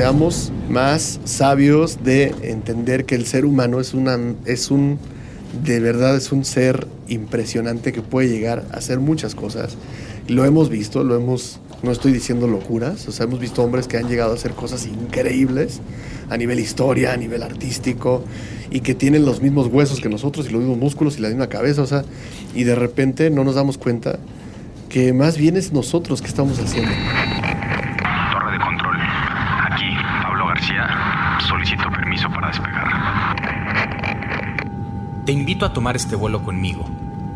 seamos más sabios de entender que el ser humano es, una, es un, de verdad es un ser impresionante que puede llegar a hacer muchas cosas. Lo hemos visto, lo hemos, no estoy diciendo locuras, o sea, hemos visto hombres que han llegado a hacer cosas increíbles a nivel historia, a nivel artístico, y que tienen los mismos huesos que nosotros y los mismos músculos y la misma cabeza, o sea, y de repente no nos damos cuenta que más bien es nosotros que estamos haciendo. Torre de control. Aquí, Pablo García. Solicito permiso para despegar. Te invito a tomar este vuelo conmigo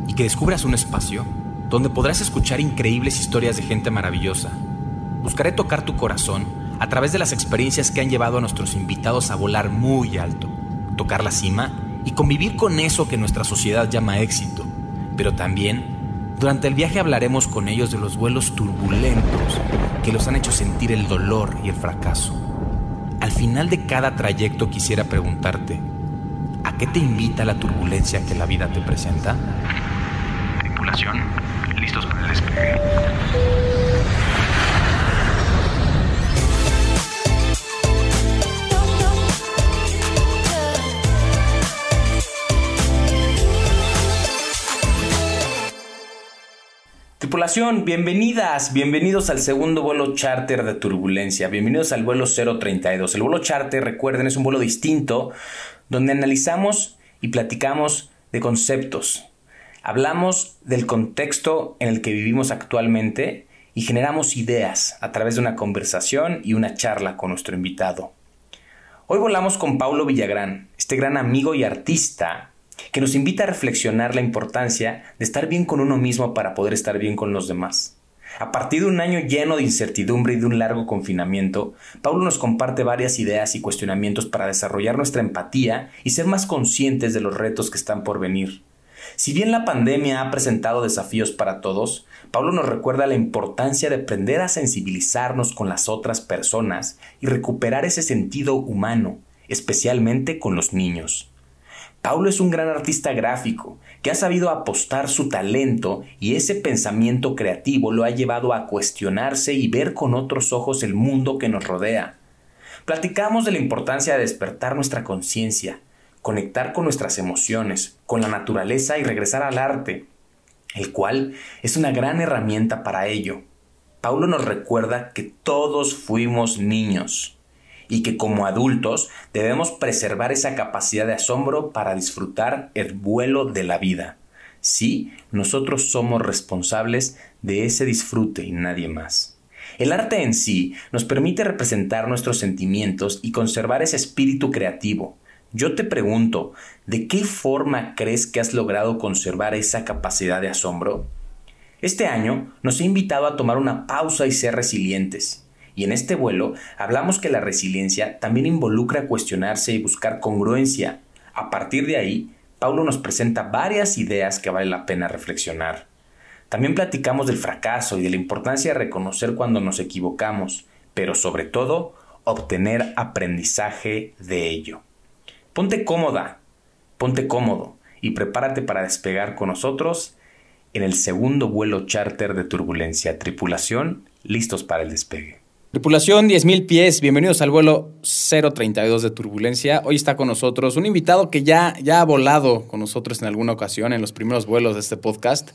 y que descubras un espacio donde podrás escuchar increíbles historias de gente maravillosa. Buscaré tocar tu corazón a través de las experiencias que han llevado a nuestros invitados a volar muy alto, tocar la cima y convivir con eso que nuestra sociedad llama éxito. Pero también, durante el viaje hablaremos con ellos de los vuelos turbulentos que los han hecho sentir el dolor y el fracaso. Al final de cada trayecto quisiera preguntarte, ¿a qué te invita la turbulencia que la vida te presenta? Tripulación, listos para el despegue. Tripulación, bienvenidas, bienvenidos al segundo vuelo charter de Turbulencia, bienvenidos al vuelo 032. El vuelo charter, recuerden, es un vuelo distinto donde analizamos y platicamos de conceptos. Hablamos del contexto en el que vivimos actualmente y generamos ideas a través de una conversación y una charla con nuestro invitado. Hoy volamos con Paulo Villagrán, este gran amigo y artista que nos invita a reflexionar la importancia de estar bien con uno mismo para poder estar bien con los demás. A partir de un año lleno de incertidumbre y de un largo confinamiento, Paulo nos comparte varias ideas y cuestionamientos para desarrollar nuestra empatía y ser más conscientes de los retos que están por venir. Si bien la pandemia ha presentado desafíos para todos, Pablo nos recuerda la importancia de aprender a sensibilizarnos con las otras personas y recuperar ese sentido humano, especialmente con los niños. Paulo es un gran artista gráfico que ha sabido apostar su talento y ese pensamiento creativo lo ha llevado a cuestionarse y ver con otros ojos el mundo que nos rodea. Platicamos de la importancia de despertar nuestra conciencia, conectar con nuestras emociones, con la naturaleza y regresar al arte, el cual es una gran herramienta para ello. Paulo nos recuerda que todos fuimos niños y que como adultos debemos preservar esa capacidad de asombro para disfrutar el vuelo de la vida. Sí, nosotros somos responsables de ese disfrute y nadie más. El arte en sí nos permite representar nuestros sentimientos y conservar ese espíritu creativo. Yo te pregunto, ¿de qué forma crees que has logrado conservar esa capacidad de asombro? Este año nos he invitado a tomar una pausa y ser resilientes. Y en este vuelo hablamos que la resiliencia también involucra cuestionarse y buscar congruencia. A partir de ahí, Paulo nos presenta varias ideas que vale la pena reflexionar. También platicamos del fracaso y de la importancia de reconocer cuando nos equivocamos, pero sobre todo, obtener aprendizaje de ello. Ponte cómoda, ponte cómodo y prepárate para despegar con nosotros en el segundo vuelo charter de turbulencia. Tripulación, listos para el despegue. Tripulación 10.000 pies, bienvenidos al vuelo 032 de Turbulencia. Hoy está con nosotros un invitado que ya, ya ha volado con nosotros en alguna ocasión en los primeros vuelos de este podcast.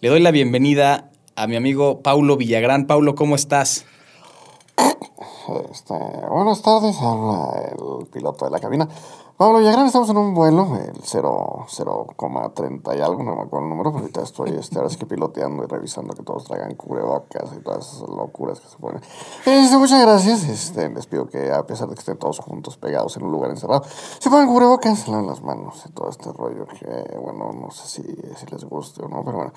Le doy la bienvenida a mi amigo Paulo Villagrán. Paulo, ¿cómo estás? Este, buenas tardes, el piloto de la cabina. Pablo Villagrán, estamos en un vuelo, el 0,30 y algo, no me acuerdo el número, pero ahorita estoy este, ahora sí que piloteando y revisando que todos traigan cubrebocas y todas esas locuras que se ponen. Este, muchas gracias, este, les pido que a pesar de que estén todos juntos pegados en un lugar encerrado, se pongan cubrebocas, se laven las manos y todo este rollo que, bueno, no sé si, si les guste o no, pero bueno.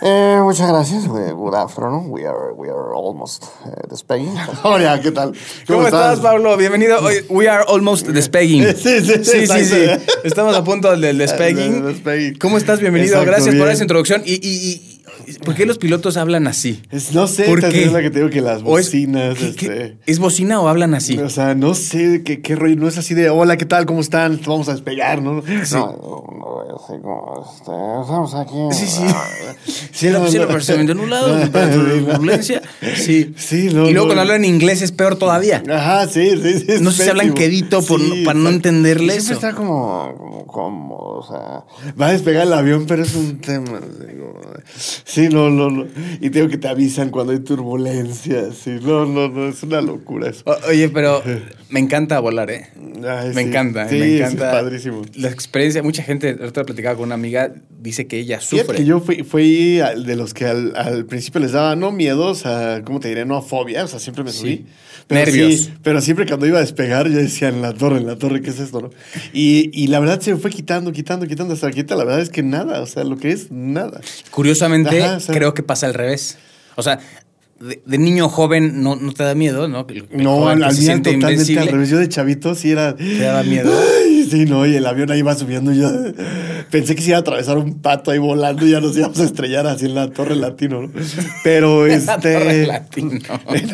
Eh, muchas gracias, good afternoon, we are, we are almost uh, despeguing. Hola, ¿qué tal? ¿Cómo, estás, Pablo? Bienvenido. We are almost despeguing. Sí, sí, Sí, sí, sí. Estamos a punto del despeguing. ¿Cómo estás? Bienvenido. Exacto, Gracias por esa introducción. Y- y ¿Por qué los pilotos hablan así? Es- no sé, ¿Por qué? es la que tengo que las ¿O es- bocinas, ¿qué- qué- este... ¿Es bocina o hablan así? O sea, no sé qué, qué rollo, no es así de, hola, ¿qué tal? ¿Cómo están? Vamos a despegar, ¿no? No, no, así como, este, estamos aquí. Sí, sí. Sí, la sí, de un lado, turbulencia. Sí. Sí, no, Y luego no. cuando hablan inglés es peor todavía. Ajá, sí, sí, sí. es No sé si hablan quedito por- Sí, para no entenderle Siempre eso. está como, como cómodo, o sea. Va a despegar el avión, pero es un tema. digo, sí, no, no, no. Y tengo que te avisan cuando hay turbulencia. Sí, no, no, no. Es una locura eso. O- Oye, pero me encanta volar, ¿eh? Ay, Me sí. encanta, Sí, me es encanta. padrísimo. La experiencia, mucha gente, ahorita platicaba con una amiga, dice que ella sufre. que yo fui, fui de los que al, al principio les daba, no miedos, a, ¿cómo te diré? No, fobia, o sea, siempre me subí. Sí. Pero Nervios. sí, pero siempre cuando iba a despegar, yo decía, en la torre, en la torre, ¿qué es esto? no? Y, y la verdad se me fue quitando, quitando, quitando hasta ahorita. La verdad es que nada, o sea, lo que es nada. Curiosamente, Ajá, creo que pasa al revés. O sea, de, de niño joven no, no te da miedo, ¿no? El- el No, al, al totalmente al revés. Yo de chavito sí era. ¿Te daba miedo? Ay, sí, no, y el avión ahí va subiendo. Y yo pensé que se iba a atravesar un pato ahí volando y ya nos íbamos a estrellar así en la Torre Latino, ¿no? Pero este. La Torre Latino.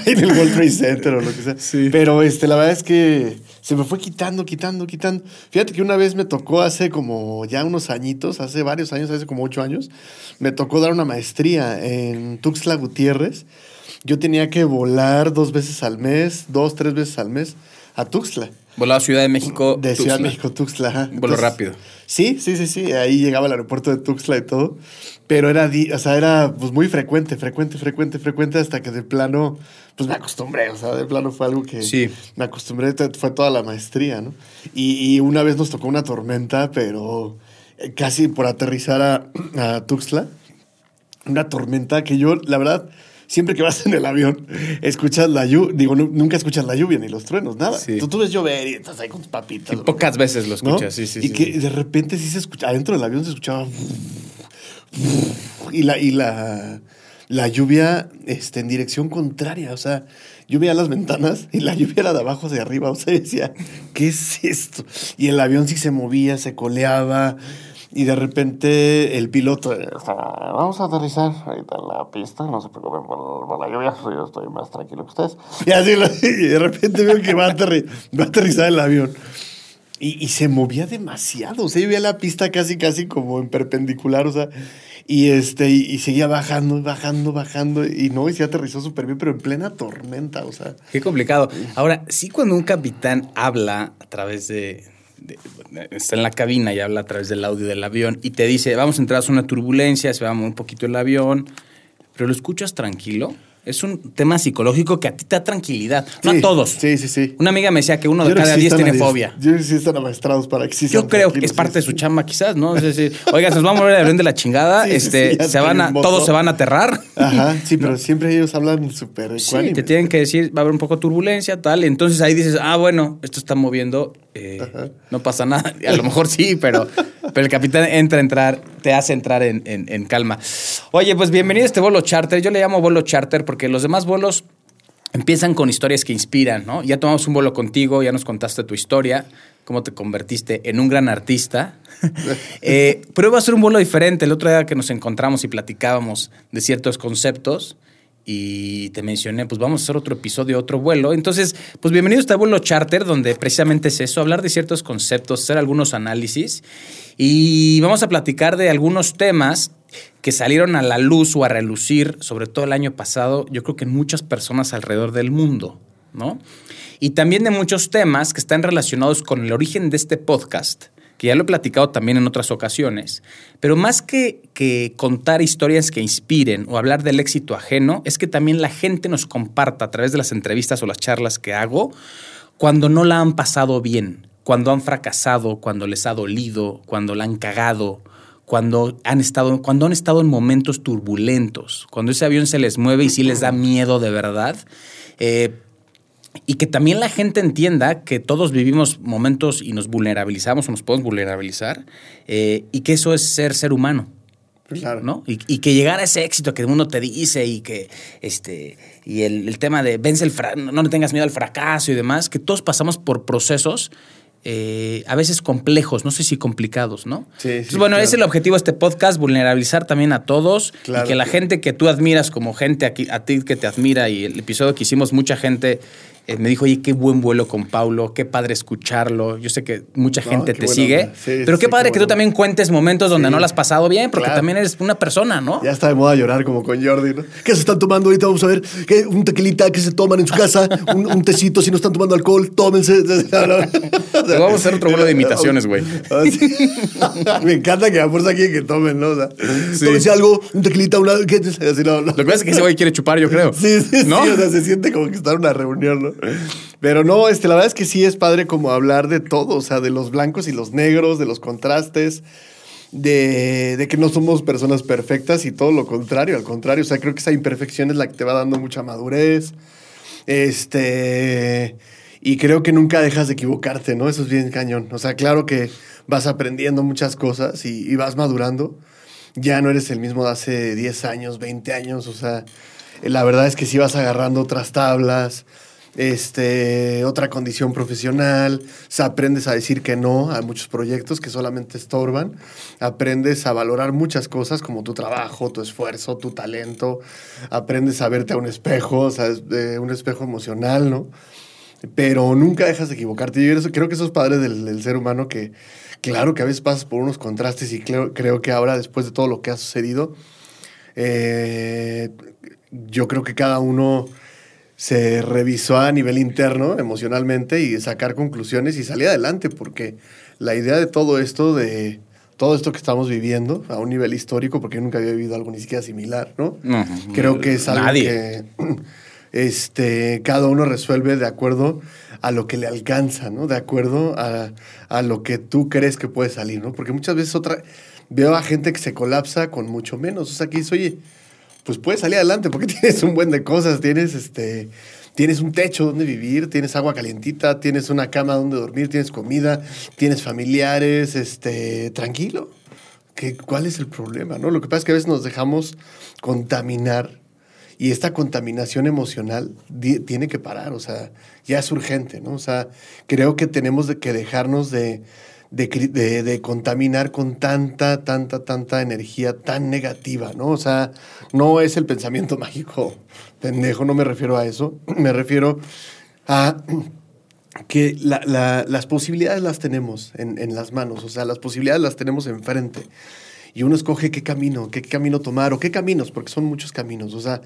en el World Trade Center o lo que sea. Sí. Pero este, la verdad es que se me fue quitando, quitando, quitando. Fíjate que una vez me tocó hace como ya unos añitos, hace varios años, hace como ocho años, me tocó dar una maestría en Tuxtla Gutiérrez. Yo tenía que volar dos veces al mes, dos, tres veces al mes a Tuxtla. Volaba a Ciudad de México. De Ciudad de México, Tuxtla. ajá. Vuelo rápido. Sí, sí, sí, sí. Ahí llegaba al aeropuerto de Tuxtla y todo. Pero era, o sea, era pues, muy frecuente, frecuente, frecuente, frecuente, hasta que de plano, pues me acostumbré. O sea, de plano fue algo que Sí. me acostumbré, fue toda la maestría, ¿no? Y, y una vez nos tocó una tormenta, pero eh, casi por aterrizar a, a Tuxtla. Una tormenta que yo, la verdad, siempre que vas en el avión, escuchas la lluvia. Digo, nu- nunca escuchas la lluvia ni los truenos, nada. Sí. Tú, tú ves llover y estás ahí con tus papitas. Y lo pocas veces lo ¿no? escuchas, sí, sí. Y sí, que sí. de repente sí se escucha, adentro del avión se escuchaba. Y la, y la, la lluvia este, en dirección contraria. O sea, yo veía las ventanas y la lluvia era de abajo hacia arriba. O sea, decía, ¿qué es esto? Y el avión sí se movía, se coleaba. Y de repente el piloto. eh, Está- Vamos a aterrizar ahorita en la pista, no se preocupen por, por la lluvia, yo estoy más tranquilo que ustedes. Y así lo- y de repente veo que va a, aterri- va a aterrizar el avión. Y, y se movía demasiado. O sea, yo veía la pista casi, casi como en perpendicular. O sea, y este, y, y seguía bajando, bajando, bajando. Y no, y se aterrizó súper bien, pero en plena tormenta. O sea, Qué complicado. Ahora, sí cuando un capitán habla a través de- está en la cabina y habla a través del audio del avión y te dice, vamos a entrar a una turbulencia, se va un poquito el avión, pero lo escuchas tranquilo. Es un tema psicológico que a ti te da tranquilidad. No a todos. Sí, sí, sí. Una amiga me decía que uno de cada diez tiene fobia. Yo sí están amaestrados para que Yo creo que es parte de su chamba, quizás, ¿no? Es decir, oiga, se nos va a mover el avión de la chingada, Sí, este, sí, se van a, todos se van a aterrar. Ajá, sí, pero siempre ellos hablan súper Sí, te tienen que decir, va a haber un poco de turbulencia, tal. Entonces ahí dices, ah, bueno, esto está moviendo, eh, no pasa nada. A lo mejor sí, pero, pero el capitán entra a entrar, te hace entrar en, en- en calma. Oye, pues bienvenido a este vuelo charter. Yo le llamo vuelo charter porque los demás vuelos empiezan con historias que inspiran, ¿no? Ya tomamos un vuelo contigo, ya nos contaste tu historia, cómo te convertiste en un gran artista. Eh, pero iba a ser un vuelo diferente. El otro día que nos encontramos y platicábamos de ciertos conceptos y te mencioné, pues vamos a hacer otro episodio, otro vuelo. Entonces, pues bienvenido a este vuelo charter, donde precisamente es eso, hablar de ciertos conceptos, hacer algunos análisis y vamos a platicar de algunos temas que salieron a la luz o a relucir, sobre todo el año pasado, yo creo que en muchas personas alrededor del mundo, ¿no? Y también de muchos temas que están relacionados con el origen de este podcast, que ya lo he platicado también en otras ocasiones, pero más que, que contar historias que inspiren o hablar del éxito ajeno, es que también la gente nos comparta a través de las entrevistas o las charlas que hago cuando no la han pasado bien, cuando han fracasado, cuando les ha dolido, cuando la han cagado, cuando han estado, cuando han estado en momentos turbulentos, cuando ese avión se les mueve y sí les da miedo de verdad. Eh, y que también la gente entienda que todos vivimos momentos y nos vulnerabilizamos o nos podemos vulnerabilizar eh, y que eso es ser ser humano. Claro. ¿no? Y, y que llegar a ese éxito que el mundo te dice y que este y el, el tema de vence el fra- no le tengas miedo al fracaso y demás, que todos pasamos por procesos eh, a veces complejos, no sé si complicados, ¿no? Sí, sí, Entonces, bueno, claro. ese es el objetivo de este podcast, vulnerabilizar también a todos Claro. y que la gente que tú admiras como gente aquí, a ti que te admira y el episodio que hicimos, mucha gente eh, me dijo, oye, qué buen vuelo con Paulo, qué padre escucharlo. Yo sé que mucha No, gente te sigue. Sí, pero qué padre qué que tú también cuentes momentos donde Sí. no lo has pasado bien, porque Claro. también eres una persona, ¿no? Ya está de moda llorar como con Jordi, ¿no? ¿Qué se están tomando ahorita? Vamos a ver. ¿Qué? Un tequilita que se toman en su casa, un, un tecito si no están tomando alcohol, tómense. Vamos a hacer otro vuelo de imitaciones, güey. Ah. Me encanta que a fuerza quieren que tomen, ¿no? O sea, Sí. algo, un tequilita, una. ¿qué? Así, no, no. Lo que pasa es que ese güey quiere chupar, yo creo. Sí, sí, ¿No? sí, o sea, se siente como que está en una reunión, ¿no? Pero no, este, la verdad es que sí es padre como hablar de todo, o sea, de los blancos y los negros, de los contrastes, de, de que no somos personas perfectas y todo lo contrario, al contrario, o sea, creo que esa imperfección es la que te va dando mucha madurez, este, y creo que nunca dejas de equivocarte, ¿no? Eso es bien cañón, o sea, claro que vas aprendiendo muchas cosas y, vas madurando, ya no eres el mismo de hace 10 años, 20 años, o sea, la verdad es que sí vas agarrando otras tablas, este, otra condición profesional, o sea, aprendes a decir que no a muchos proyectos que solamente estorban, aprendes a valorar muchas cosas como tu trabajo, tu esfuerzo, tu talento, aprendes a verte a un espejo, o sea, eh, un espejo emocional, ¿no? Pero nunca dejas de equivocarte. Yo creo que eso es padre del, del ser humano que, claro que a veces pasas por unos contrastes y creo, creo que ahora, después de todo lo que ha sucedido, eh, yo creo que cada uno se revisó a nivel interno, emocionalmente, y sacar conclusiones y salir adelante, porque la idea de todo esto, de todo esto que estamos viviendo a un nivel histórico, porque yo nunca había vivido algo ni siquiera similar, ¿no? No, Creo que es algo nadie. que este, cada uno resuelve de acuerdo a lo que le alcanza, ¿no? De acuerdo a, a lo que tú crees que puede salir, ¿no? Porque muchas veces otra, veo a gente que se colapsa con mucho menos. O sea, que dice, oye, pues puedes salir adelante porque tienes un buen de cosas, tienes este... Tienes un techo donde vivir, tienes agua calientita, tienes una cama donde dormir, tienes comida, tienes familiares, este, tranquilo. ¿Qué, ¿Cuál es el problema? ¿no? Lo que pasa es que a veces nos dejamos contaminar y esta contaminación emocional tiene que parar, o sea, ya es urgente, ¿no? O sea, creo que tenemos que dejarnos de, de, contaminar con tanta, tanta, tanta energía tan negativa, ¿no? O sea, no es el pensamiento mágico, pendejo, no me refiero a eso, me refiero a que la- la- las posibilidades las tenemos en, en las manos, o sea, las posibilidades las tenemos enfrente. Y uno escoge qué camino, qué camino tomar o qué caminos, porque son muchos caminos, o sea,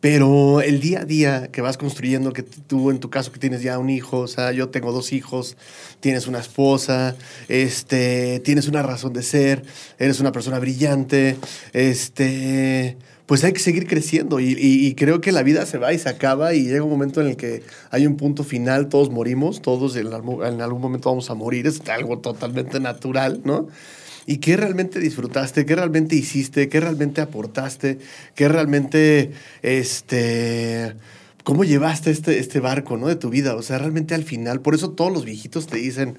pero el día a día que vas construyendo, que tú en tu caso que tienes ya un hijo, o sea, yo tengo dos hijos, tienes una esposa, este, tienes una razón de ser, eres una persona brillante, este, pues hay que seguir creciendo y, y- creo que la vida se va y se acaba y llega un momento en el que hay un punto final, todos morimos, todos en, en algún momento vamos a morir, es algo totalmente natural, ¿no? ¿Y qué realmente disfrutaste? ¿Qué realmente hiciste? ¿Qué realmente aportaste? ¿Qué realmente, este, cómo llevaste este, este barco, ¿no? De tu vida. O sea, realmente al final, por eso todos los viejitos te dicen,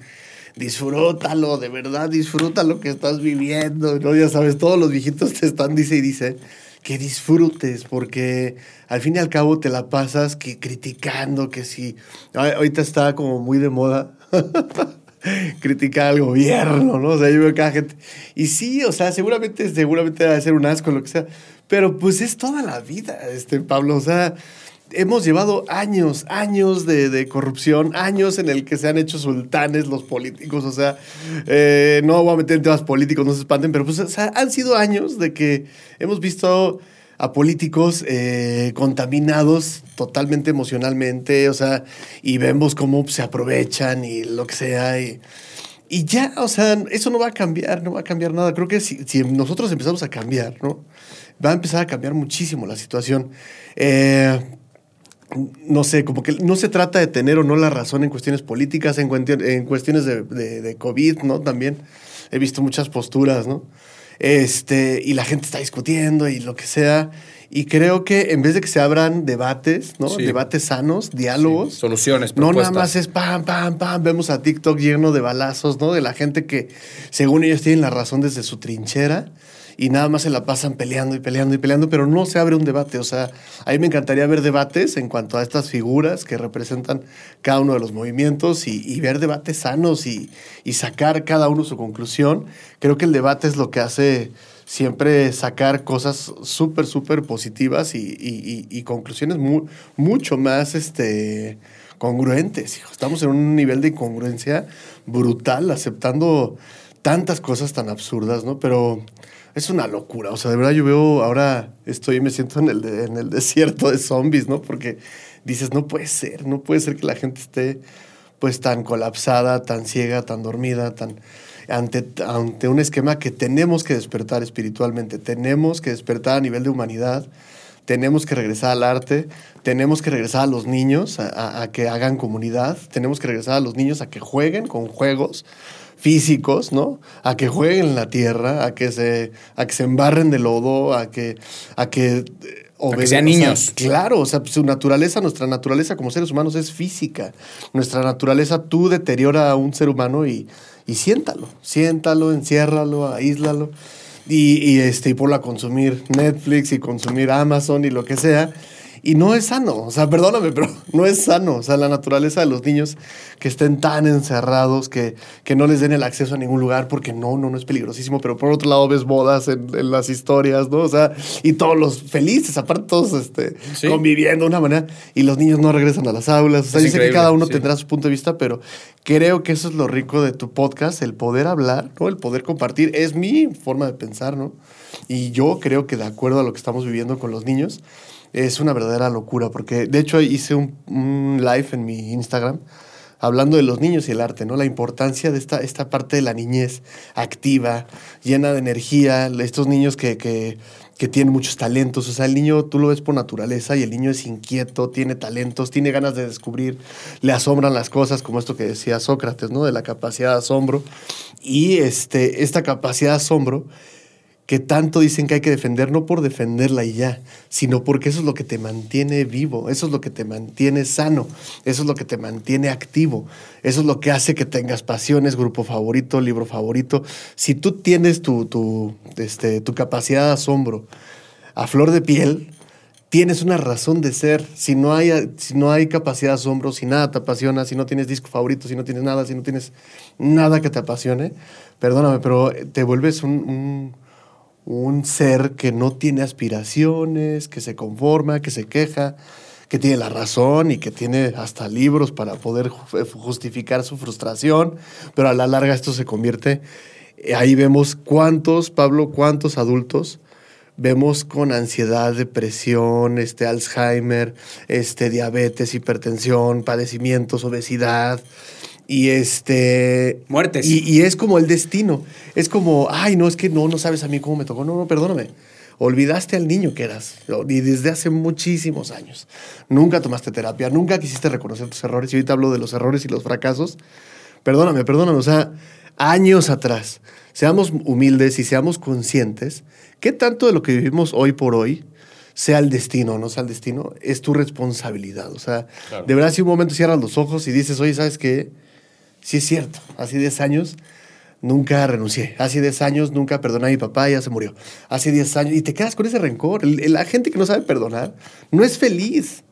disfrútalo, de verdad, disfruta lo que estás viviendo, ¿no? Ya sabes, todos los viejitos te están, dice y dice, que disfrutes, porque al fin y al cabo te la pasas que criticando, que si, ahorita está como muy de moda. criticar al gobierno, ¿no? O sea, yo veo cada gente. Y sí, o sea, seguramente, seguramente va a ser un asco, lo que sea. Pero pues es toda la vida, este Pablo. O sea, hemos llevado años, años de, corrupción, años en el que se han hecho sultanes los políticos. O sea, eh, no voy a meter en temas políticos, no se espanten, pero pues han sido años de que hemos visto a políticos eh, contaminados totalmente emocionalmente, o sea, y vemos cómo se aprovechan y lo que sea. Y, y ya, o sea, eso no va a cambiar, no va a cambiar nada. Creo que si, nosotros empezamos a cambiar, ¿no? Va a empezar a cambiar muchísimo la situación. Eh, no sé, como que no se trata de tener o no la razón en cuestiones políticas, en, cuestiones de COVID, ¿no? También he visto muchas posturas, ¿no? Este, y la gente está discutiendo y lo que sea. Y creo que en vez de que se abran debates, ¿no? Sí. Debates sanos, diálogos. Sí, soluciones, No nada propuestas. más es pam, pam, pam. Vemos a TikTok lleno de balazos, ¿no? De la gente que, según ellos, tienen la razón desde su trinchera. Y nada más se la pasan peleando y peleando y peleando, pero no se abre un debate. O sea, a mí me encantaría ver debates en cuanto a estas figuras que representan cada uno de los movimientos y, ver debates sanos y, y sacar cada uno su conclusión. Creo que el debate es lo que hace siempre sacar cosas súper, súper positivas y, y- conclusiones mu- mucho más este, congruentes. Estamos en un nivel de incongruencia brutal, aceptando tantas cosas tan absurdas, ¿no? Pero es una locura. O sea, de verdad yo veo, ahora estoy, me siento en el, en el desierto de zombies, ¿no? Porque dices, no puede ser, no puede ser que la gente esté pues tan colapsada, tan ciega, tan dormida, tan ante, ante un esquema que tenemos que despertar espiritualmente, tenemos que despertar a nivel de humanidad, tenemos que regresar al arte, tenemos que regresar a los niños a que hagan comunidad, tenemos que regresar a los niños a que jueguen con juegos físicos, ¿no? A que jueguen en la tierra, a que se, a que se embarren de lodo, a que, a que, eh, obede- sean o sea, niños. Claro, o sea, su naturaleza, nuestra naturaleza como seres humanos es física. Nuestra naturaleza, tú deteriora a un ser humano y, y siéntalo, siéntalo, enciérralo, aíslalo. Y, y, este, y ponlo a consumir Netflix y consumir Amazon y lo que sea. Y no es sano, o sea, perdóname, pero no es sano. O sea, la naturaleza de los niños que estén tan encerrados, que, que no les den el acceso a ningún lugar, porque no, no, no es peligrosísimo. Pero por otro lado ves bodas en, en las historias, ¿no? O sea, y todos los felices, aparte todos este, Sí. conviviendo de una manera, y los niños no regresan a las aulas. O sea, sé que cada uno sí. tendrá su punto de vista, pero creo que eso es lo rico de tu podcast, el poder hablar, ¿no? El poder compartir. Es mi forma de pensar, ¿no? Y yo creo que de acuerdo a lo que estamos viviendo con los niños, es una verdadera locura, porque de hecho hice un, live en mi Instagram hablando de los niños y el arte, ¿no? La importancia de esta, esta parte de la niñez activa, llena de energía, estos niños que, que, que tienen muchos talentos, o sea, el niño tú lo ves por naturaleza y el niño es inquieto, tiene talentos, tiene ganas de descubrir, le asombran las cosas, como esto que decía Sócrates, ¿no? De la capacidad de asombro. Y este, esta capacidad de asombro que tanto dicen que hay que defender, no por defenderla y ya, sino porque eso es lo que te mantiene vivo, eso es lo que te mantiene sano, eso es lo que te mantiene activo, eso es lo que hace que tengas pasiones, grupo favorito, libro favorito. Si tú tienes tu, tu, este, tu capacidad de asombro a flor de piel, tienes una razón de ser. Si no hay, si no hay capacidad de asombro, si nada te apasiona, si no tienes disco favorito, si no tienes nada, si no tienes nada que te apasione, perdóname, pero te vuelves un, un- un ser que no tiene aspiraciones, que se conforma, que se queja, que tiene la razón y que tiene hasta libros para poder ju- justificar su frustración, pero a la larga esto se convierte, eh, ahí vemos cuántos, Pablo, cuántos adultos vemos con ansiedad, depresión, este Alzheimer, este diabetes, hipertensión, padecimientos, obesidad y este Muertes. y, y es como el destino. Es como, ay, no, es que no, no sabes a mí cómo me tocó. No, no, perdóname. Olvidaste al niño que eras. Y desde hace muchísimos años. Nunca tomaste terapia, nunca quisiste reconocer tus errores. Y ahorita hablo de los errores y los fracasos. Perdóname, perdóname. O sea, años atrás. Seamos humildes y seamos conscientes. ¿Qué tanto de lo que vivimos hoy por hoy, sea el destino o no sea el destino, es tu responsabilidad? O sea, Claro. de verdad, si un momento cierras los ojos y dices, oye, ¿sabes qué? Sí es cierto, hace 10 años nunca renuncié. Hace 10 años nunca perdoné a mi papá, ya se murió. Hace 10 años, y te quedas con ese rencor. La gente que no sabe perdonar no es feliz.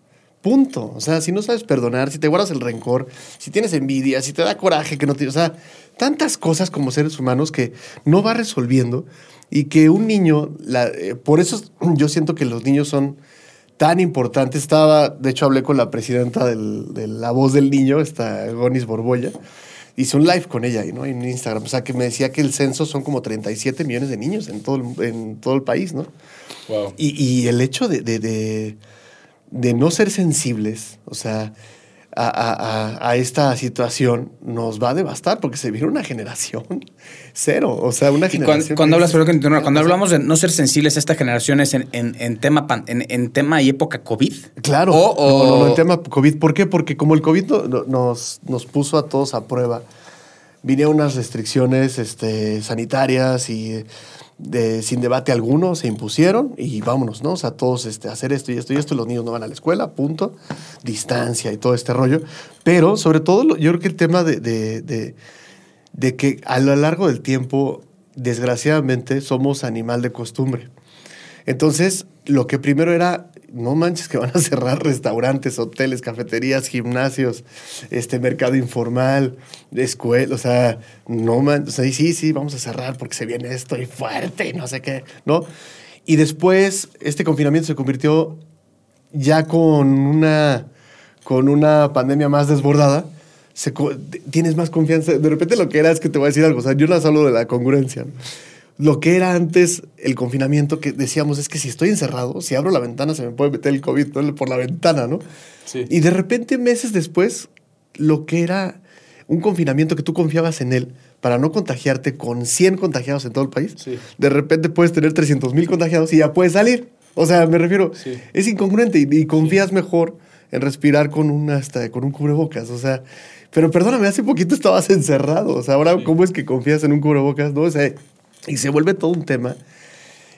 Punto. O sea, si no sabes perdonar, si te guardas el rencor, si tienes envidia, si te da coraje que no tienes. O sea, tantas cosas como seres humanos que no va resolviendo y que un niño, eh, por eso yo siento que los niños son tan importantes. Estaba, de hecho, hablé con la presidenta del- de La Voz del Niño, esta Gonis Borbolla. Hice un live con ella ¿no? en Instagram. O sea, que me decía que el censo son como 37 millones de niños en todo el, en todo el país, ¿no? Wow. Y, y el hecho de, de- de- de no ser sensibles, o sea, a, a- a- esta situación nos va a devastar porque se viene una generación cero. O sea, una Y generación. cuando, cuando hablas, que cuando hablamos de no ser sensibles a esta generación es en, en- en tema, pan- en, en tema y época COVID. Claro. O- o- No, no, no, en tema COVID. ¿Por qué? Porque como el COVID no- no- nos, nos puso a todos a prueba, vinieron unas restricciones este, sanitarias y sin debate alguno se impusieron y vámonos, ¿no? O sea, todos este, hacer esto y esto y esto, los niños no van a la escuela, punto. Distancia y todo este rollo. Pero sobre todo, yo creo que el tema de, de- de- de que a lo largo del tiempo desgraciadamente somos animal de costumbre. Entonces, lo que primero era, no manches que van a cerrar restaurantes, hoteles, cafeterías, gimnasios, este mercado informal, escuela, o sea, no manches, o sea, sí, sí, vamos a cerrar porque se viene esto y fuerte y no sé qué, ¿no? Y después este confinamiento se convirtió ya con una, con una pandemia más desbordada, se tienes más confianza. De repente lo que era es que te voy a decir algo, o sea, yo no hablo de la congruencia. ¿no? Lo que era antes el confinamiento, que decíamos es que si estoy encerrado, si abro la ventana se me puede meter el COVID ¿no? por la ventana, ¿no? Sí. Y de repente, meses después, lo que era un confinamiento que tú confiabas en él para no contagiarte con 100 contagiados en todo el país, Sí. de repente puedes tener 300 mil contagiados y ya puedes salir. O sea, me refiero, Sí. es incongruente y, y confías mejor en respirar con, un hasta, con un cubrebocas. O sea, pero perdóname, hace poquito estabas encerrado. O sea, ahora, ¿cómo es que confías en un cubrebocas? No, o sea, y se vuelve todo un tema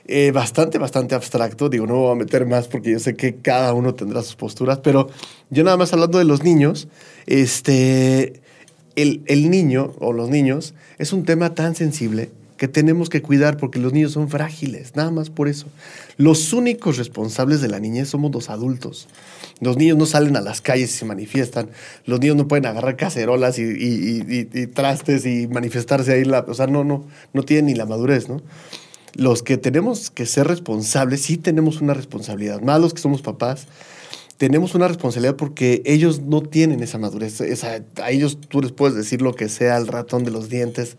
eh, bastante, bastante abstracto. Digo, no voy a meter más porque yo sé que cada uno tendrá sus posturas, pero yo nada más hablando de los niños, este, el, el niño o los niños es un tema tan sensible que tenemos que cuidar porque los niños son frágiles, nada más por eso. Los únicos responsables de la niñez somos los adultos. Los niños no salen a las calles y se manifiestan. Los niños no pueden agarrar cacerolas y, y- y- trastes y manifestarse ahí. La, o sea, no, no, no tienen ni la madurez, ¿no? Los que tenemos que ser responsables, sí tenemos una responsabilidad. Más los que somos papás, tenemos una responsabilidad porque ellos no tienen esa madurez. Esa- a ellos tú les puedes decir lo que sea al ratón de los dientes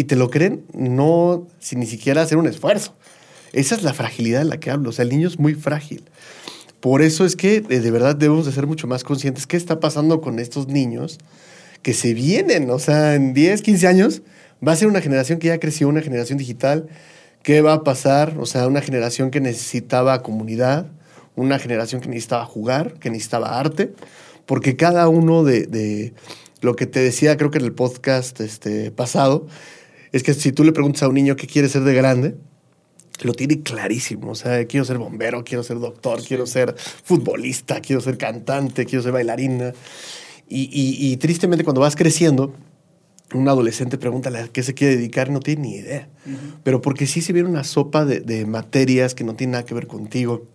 y te lo creen, no sin ni siquiera hacer un esfuerzo. Esa es la fragilidad de la que hablo. O sea, el niño es muy frágil. Por eso es que eh, de verdad debemos de ser mucho más conscientes. ¿Qué está pasando con estos niños que se vienen? O sea, en 10, 15 años va a ser una generación que ya creció, una generación digital. ¿Qué va a pasar? O sea, una generación que necesitaba comunidad, una generación que necesitaba jugar, que necesitaba arte, porque cada uno de, de lo que te decía, creo que en el podcast este, pasado, es que si tú le preguntas a un niño qué quiere ser de grande, lo tiene clarísimo. O sea, quiero ser bombero, quiero ser doctor, quiero ser futbolista, quiero ser cantante, quiero ser bailarina. Y, y- y tristemente cuando vas creciendo, un adolescente pregúntale a qué se quiere dedicar y no tiene ni idea. Pero porque sí se viene una sopa de, de materias que no tienen nada que ver contigo.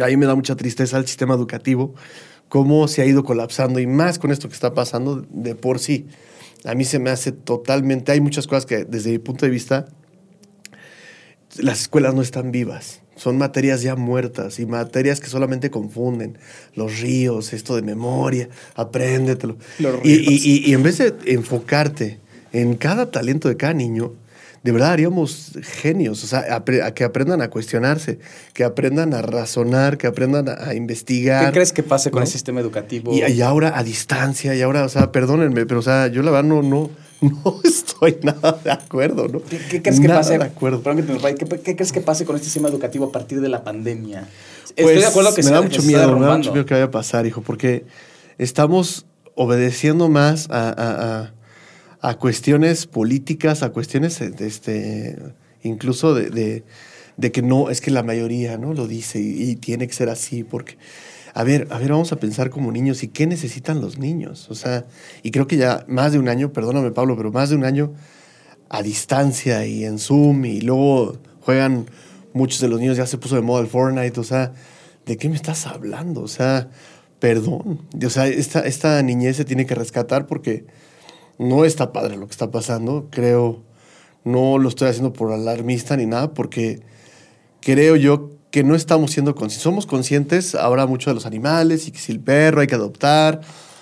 A mí me da mucha tristeza el sistema educativo, cómo se ha ido colapsando y más con esto que está pasando de por sí. A mí se me hace totalmente, hay muchas cosas que desde mi punto de vista las escuelas no están vivas. Son materias ya muertas y materias que solamente confunden. Los ríos, esto de memoria, apréndetelo. Los Y, ríos. y- y- y en vez de enfocarte en cada talento de cada niño, de verdad haríamos genios. O sea, a que aprendan a cuestionarse, que aprendan a razonar, que aprendan a, a investigar. ¿Qué crees que pase con ¿no? el sistema educativo? Y, y ahora a distancia, y ahora, o sea, perdónenme, pero o sea, yo la verdad no, no, no estoy nada de acuerdo, ¿no? ¿Qué, qué crees que Nada pase? de acuerdo. ¿Qué, qué crees que pase con este sistema educativo a partir de la pandemia? Estoy Pues, de acuerdo que me se- da mucho miedo, me da mucho miedo que vaya a pasar, hijo, porque estamos obedeciendo más a, a- a- cuestiones políticas, a cuestiones, eh, este, incluso de, de- de que no, es que la mayoría no lo dice y, y tiene que ser así, porque, a ver, a ver, vamos a pensar como niños y qué necesitan los niños, o sea, y creo que ya más de un año, perdóname Pablo, pero más de un año a distancia y en Zoom y luego juegan muchos de los niños, ya se puso de moda el Fortnite, o sea, ¿de qué me estás hablando? O sea, perdón, o sea, esta, esta niñez se tiene que rescatar porque no está padre lo que está pasando, creo, no lo estoy haciendo por alarmista ni nada, porque creo yo que no estamos siendo conscientes. Somos conscientes ahora mucho de los animales y que si el perro hay que adoptar,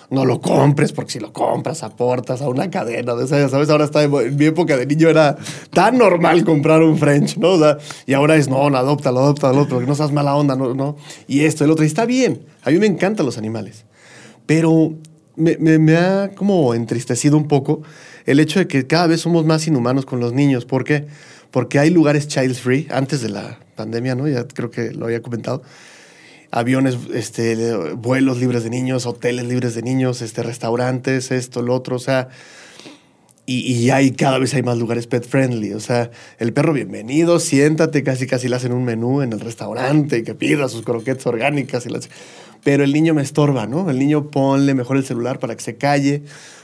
no lo compres, porque si lo compras aportas a una cadena de ¿sabes? Ahora está, en mi época de niño era tan normal comprar un French, ¿no? O y ahora es, no, no, adóptalo, adóptalo, porque no seas mala onda, ¿no? no y esto, el otro, y está bien. A mí me encantan los animales. Pero me, me- ha como entristecido un poco el hecho de que cada vez somos más inhumanos con los niños. ¿Por qué? Porque hay lugares child free antes de la pandemia, ¿no? Ya creo que lo había comentado. Aviones, este, vuelos libres de niños, hoteles libres de niños, este, restaurantes, esto, lo otro, o sea, y, y hay cada vez hay más lugares pet friendly. O sea, el perro bienvenido, siéntate, casi casi le hacen un menú en el restaurante y que pida sus croquetas orgánicas. Y las... Pero el niño me estorba, ¿no? El niño ponle mejor el celular para que se calle,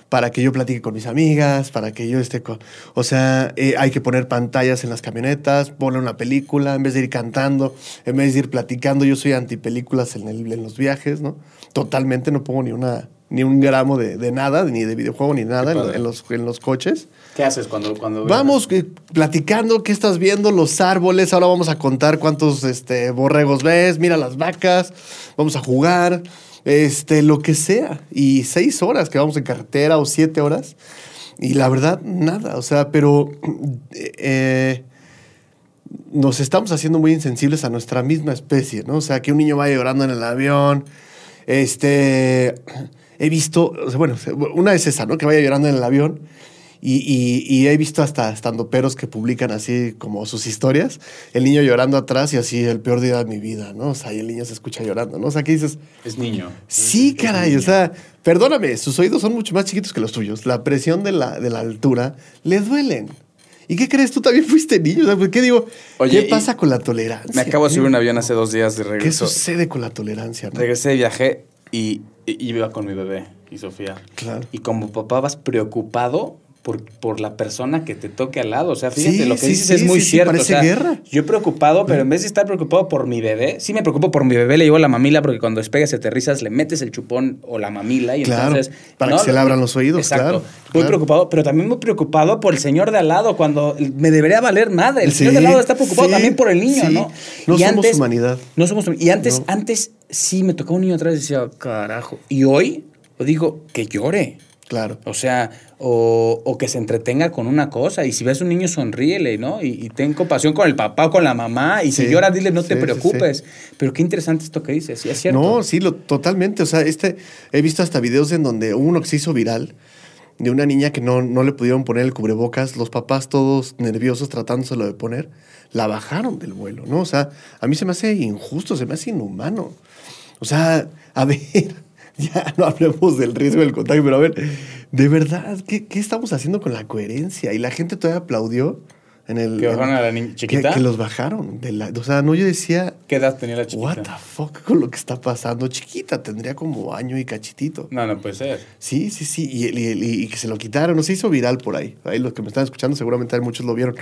para que yo platique con mis amigas, para que yo esté con... O sea, eh, hay que poner pantallas en las camionetas, poner una película, en vez de ir cantando, en vez de ir platicando. Yo soy antipelículas en, el, en los viajes, ¿no? Totalmente no pongo ni una ni un gramo de, de nada, ni de videojuego, ni nada en, los, en los coches. ¿Qué haces cuando, cuando Vamos eh, platicando, ¿qué estás viendo? Los árboles, ahora vamos a contar cuántos este, borregos ves, mira las vacas, vamos a jugar, este, lo que sea. Y seis horas que vamos en carretera o siete horas. Y la verdad, nada, o sea, pero eh, nos estamos haciendo muy insensibles a nuestra misma especie, ¿no? O sea, que un niño vaya llorando en el avión, este, he visto, o bueno, una es esa, ¿no? Que vaya llorando en el avión. Y, y- y he visto hasta estando peros que publican así como sus historias, el niño llorando atrás y así el peor día de mi vida, ¿no? O sea, y el niño se escucha llorando, ¿no? O sea, que dices, Es niño. Sí, Es- caray, o niño. sea, perdóname, sus oídos son mucho más chiquitos que los tuyos. La presión de la, de la altura le duelen. ¿Y qué crees? Tú también fuiste niño. O sea, ¿por ¿Qué digo? Oye, ¿Qué pasa con la tolerancia? Me acabo de subir un avión hace dos días de ¿Qué regreso. sucede con la tolerancia? no? Regresé de viaje y iba con mi bebé y Sofía. Claro. Y como papá vas preocupado por, por la persona que te toque al lado. O sea, fíjate, Sí, lo que sí, dices sí, es muy cierto. parece o sea, guerra. Yo preocupado, pero en vez de estar preocupado por mi bebé, sí me preocupo por mi bebé, le llevo la mamila porque cuando despegas y aterrizas le metes el chupón o la mamila y Claro, entonces... para que se le abran los oídos, Exacto. claro, Muy claro. preocupado, pero también muy preocupado por el señor de al lado cuando me debería valer madre. El señor de al lado está preocupado también por el niño. ¿no? No Y somos humanidad. No somos Y antes, No. antes sí me tocaba un niño atrás y decía, carajo. Y hoy digo, que llore. Claro. O sea, o, o que se entretenga con una cosa. Y si ves un niño, sonríele, ¿no? Y, y ten compasión con el papá o con la mamá. Y si Sí, llora, dile, no sí, te sí, preocupes. Pero qué interesante esto que dices. Sí, es cierto. No, sí, lo, totalmente. O sea, este, he visto hasta videos en donde hubo uno que se hizo viral de una niña que no, no le pudieron poner el cubrebocas, los papás todos nerviosos tratándoselo de poner, la bajaron del vuelo, ¿no? O sea, a mí se me hace injusto, se me hace inhumano. O sea, a ver, ya no hablemos del riesgo del contagio, pero a ver, de verdad, ¿qué, qué estamos haciendo con la coherencia? Y la gente todavía aplaudió en el... ¿Que bajaron en- a la niña chiquita? Que, los bajaron. De la, o sea, no, yo decía, ¿Qué edad tenía la chiquita? What the fuck con lo que está pasando. Chiquita, tendría como año y cachitito. No, no puede ser. Sí, sí, sí. Y, y- y- que se lo quitaron. No se hizo viral por ahí. Ahí los que me están escuchando seguramente muchos lo vieron.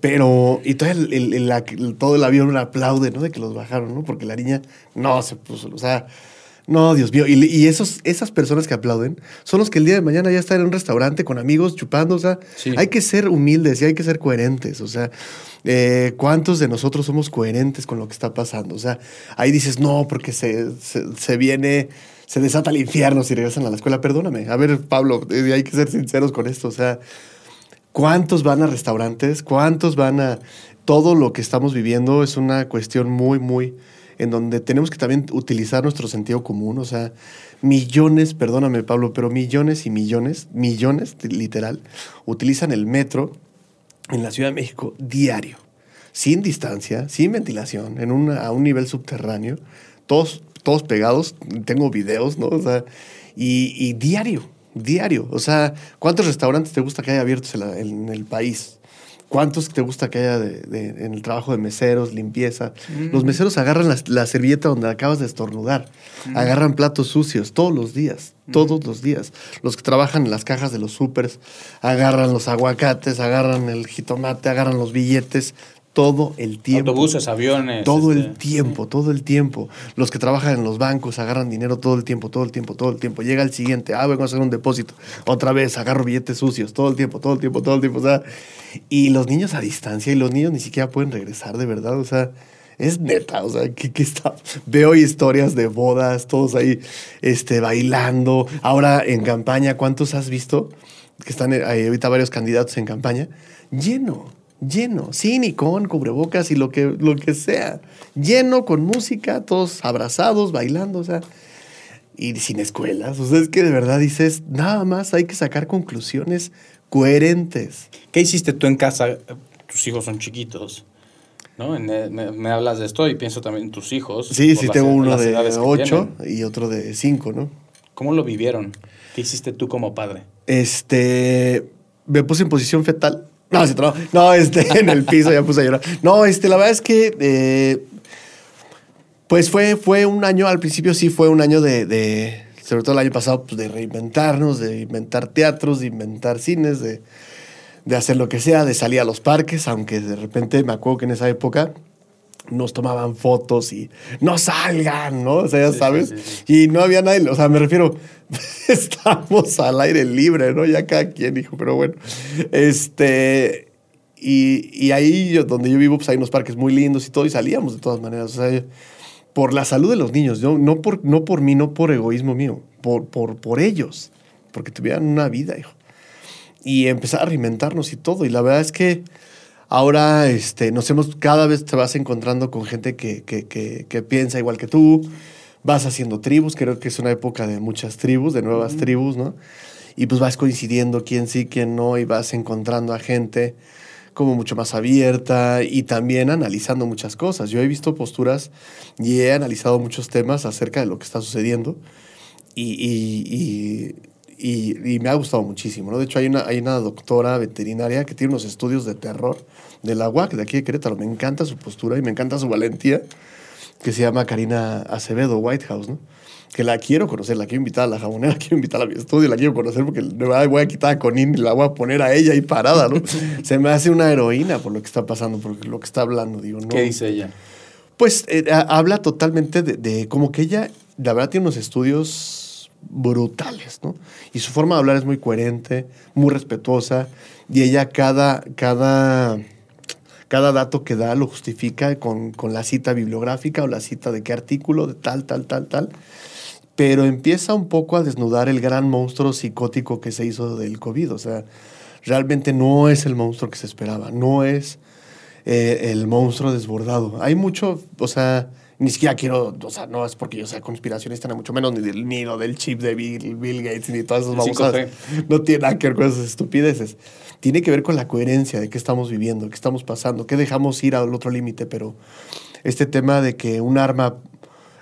Pero, y todo el- todo el avión aplaude, ¿no? De que los bajaron, ¿no? Porque la niña no se puso, o sea, no, Dios mío. Y, y esos, esas personas que aplauden son los que el día de mañana ya están en un restaurante con amigos chupando, o sea, Sí. hay que ser humildes y hay que ser coherentes, o sea, eh, ¿cuántos de nosotros somos coherentes con lo que está pasando? O sea, ahí dices, no, porque se, se, se viene, se desata el infierno si regresan a la escuela. Perdóname. A ver, Pablo, eh, hay que ser sinceros con esto, o sea, ¿Cuántos van a restaurantes? ¿Cuántos van a... Todo lo que estamos viviendo es una cuestión muy, muy... en donde tenemos que también utilizar nuestro sentido común. O sea, millones, perdóname Pablo, pero millones y millones, millones, literal, utilizan el metro en la Ciudad de México diario. Sin distancia, sin ventilación, en una- a un nivel subterráneo. Todos, todos pegados. Tengo videos, ¿no? O sea, y, y diario, diario. O sea, ¿cuántos restaurantes te gusta que haya abiertos en, el país? ¿Cuántos te gusta que haya de- de- en el trabajo de meseros, limpieza? Los meseros agarran la, la servilleta donde acabas de estornudar. Agarran platos sucios todos los días, todos los días. Los que trabajan en las cajas de los supers agarran los aguacates, agarran el jitomate, agarran los billetes, todo el tiempo. Autobuses, aviones. Todo este, el tiempo, todo el tiempo. Los que trabajan en los bancos agarran dinero todo el tiempo, todo el tiempo, todo el tiempo. Llega el siguiente, ah, vengo a hacer un depósito. Otra vez, agarro billetes sucios, todo el tiempo, todo el tiempo, todo el tiempo. O sea, y los niños a distancia, y los niños ni siquiera pueden regresar, de verdad. O sea, es neta, o sea, que, está. Veo historias de bodas, todos ahí este, bailando. Ahora en campaña, ¿cuántos has visto? Que están eh, ahí ahorita varios candidatos en campaña. Lleno, lleno, sin y con cubrebocas y lo que, lo que sea. Lleno con música, todos abrazados, bailando, o sea, y sin escuelas. O sea, es que de verdad dices, nada más hay que sacar conclusiones coherentes. ¿Qué hiciste tú en casa? Tus hijos son chiquitos. ¿No? Me, me hablas de esto y pienso también en tus hijos. Sí, sí, tengo uno de edades que 8 tienen. y otro de 5, ¿no? ¿Cómo lo vivieron? ¿Qué hiciste tú como padre? Este, me puse en posición fetal. No, no, no, este, en el piso ya puse a llorar. No, este, la verdad es que, eh, pues fue, fue un año, al principio sí fue un año de, de- sobre todo el año pasado, pues de reinventarnos, de inventar teatros, de inventar cines, de, de hacer lo que sea, de salir a los parques, aunque de repente me acuerdo que en esa época nos tomaban fotos y no salgan, ¿no? O sea, ya sabes. Y no había nadie, o sea, me refiero, estamos al aire libre, ¿no? Ya cada quien dijo, pero bueno. Este, y, y ahí yo- donde yo vivo, pues hay unos parques muy lindos y todo, y salíamos de todas maneras. O sea, por la salud de los niños, yo, no, por, no por mí, no por egoísmo mío, por, por, por ellos, porque tuvieran una vida, hijo. Y empezar a reinventarnos y todo. Y la verdad es que ahora este, nos hemos, cada vez te vas encontrando con gente que, que, que, que piensa igual que tú, vas haciendo tribus, creo que es una época de muchas tribus, de nuevas tribus, ¿no? Y pues vas coincidiendo quién sí, quién no, y vas encontrando a gente como mucho más abierta y también analizando muchas cosas. Yo he visto posturas y he analizado muchos temas acerca de lo que está sucediendo y, y, y, y- y me ha gustado muchísimo. ¿no? De hecho, hay una, hay una doctora veterinaria que tiene unos estudios de terror de la UAC de aquí de Querétaro. Me encanta su postura y me encanta su valentía, que se llama Karina Acevedo Whitehouse, ¿no? que la quiero conocer, la quiero invitar a la jabonera, la quiero invitar a mi estudio, la quiero conocer porque voy a quitar a Conín y la voy a poner a ella ahí parada, ¿no? Se me hace una heroína por lo que está pasando, por lo que está hablando, digo, ¿no? ¿Qué dice ella? Pues eh, ha- habla totalmente de, de como que ella, la verdad, tiene unos estudios brutales, ¿no? Y su forma de hablar es muy coherente, muy respetuosa, y ella cada, cada, cada dato que da lo justifica con, con la cita bibliográfica o la cita de qué artículo, de tal, tal, tal, tal. Pero empieza un poco a desnudar el gran monstruo psicótico que se hizo del COVID. O sea, realmente no es el monstruo que se esperaba, no es eh, el monstruo desbordado. Hay mucho, o sea, ni siquiera quiero, o sea, no es porque yo sea conspiracionista, ni mucho menos, ni, del, ni lo del chip de Bill, Bill Gates, ni todas esas babosadas. 5G. No tiene nada que ver con esas estupideces. Tiene que ver con la coherencia de qué estamos viviendo, qué estamos pasando, qué dejamos ir al otro límite, pero este tema de que un arma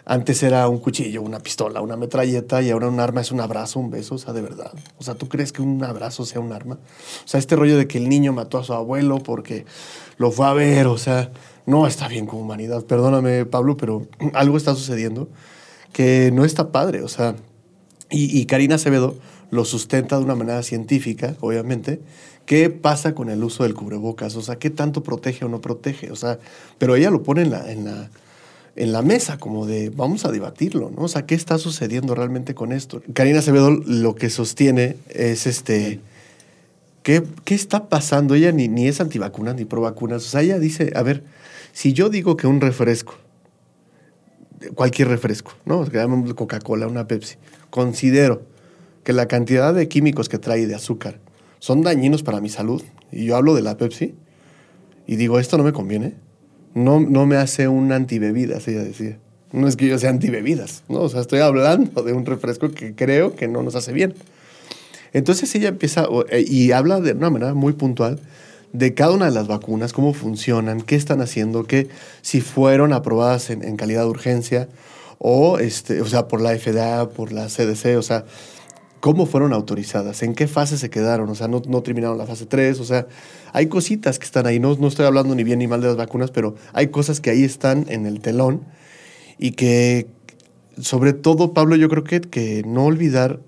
antes era un cuchillo, una pistola, una metralleta y ahora un arma es un abrazo, un beso, o sea, de verdad. O sea, ¿tú crees que un abrazo sea un arma? O sea, este rollo de que el niño mató a su abuelo porque lo fue a ver, o sea, no está bien con humanidad. Perdóname, Pablo, pero algo está sucediendo que no está padre, o sea, y, Karina Acevedo lo sustenta de una manera científica, obviamente. ¿Qué pasa con el uso del cubrebocas? O sea, ¿qué tanto protege o no protege? O sea, pero ella lo pone en la, en la, en la mesa, como de vamos a debatirlo, ¿no? O sea, ¿qué está sucediendo realmente con esto? Karina Acevedo lo que sostiene es este. ¿Qué, qué está pasando? Ella ni, ni es antivacunas ni pro vacunas. O sea, ella dice, a ver, si yo digo que un refresco, cualquier refresco, ¿no? Coca-Cola, una Pepsi, considero que la cantidad de químicos que trae de azúcar son dañinos para mi salud, y yo hablo de la Pepsi, y digo, esto no me conviene, no, no me hace un antibebidas, ella decía. No es que yo sea antibebidas, ¿no? O sea, estoy hablando de un refresco que creo que no nos hace bien. Entonces ella empieza eh, y habla de una manera muy puntual de cada una de las vacunas, cómo funcionan, qué están haciendo, qué, si fueron aprobadas en, en calidad de urgencia o, este, o sea, por la FDA, por la CDC, o sea, cómo fueron autorizadas, en qué fase se quedaron, o sea, no, no terminaron la fase 3, o sea, hay cositas que están ahí, no, no estoy hablando ni bien ni mal de las vacunas, pero hay cosas que ahí están en el telón y que, sobre todo, Pablo, yo creo que, que no olvidar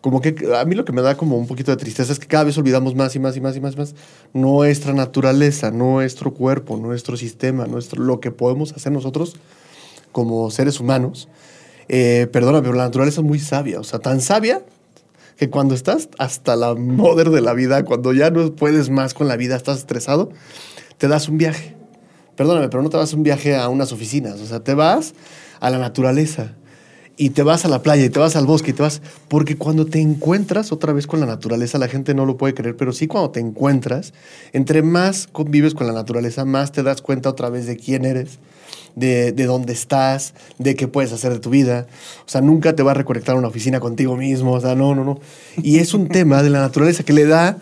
como que a mí lo que me da como un poquito de tristeza es que cada vez olvidamos más y más y más y más más nuestra naturaleza, nuestro cuerpo, nuestro sistema, nuestro, lo que podemos hacer nosotros como seres humanos. Eh, perdona, pero la naturaleza es muy sabia, o sea, tan sabia que cuando estás hasta la moder de la vida, cuando ya no puedes más con la vida, estás estresado, te das un viaje. Perdóname, pero no te vas un viaje a unas oficinas, o sea, te vas a la naturaleza y te vas a la playa y te vas al bosque y te vas, porque cuando te encuentras otra vez con la naturaleza, la gente no lo puede creer, pero sí cuando te encuentras, entre más convives con la naturaleza, más te das cuenta otra vez de quién eres, de, de dónde estás, de qué puedes hacer de tu vida. O sea, nunca te va a reconectar una oficina contigo mismo, o sea, no, no, no. Y es un tema de la naturaleza que le da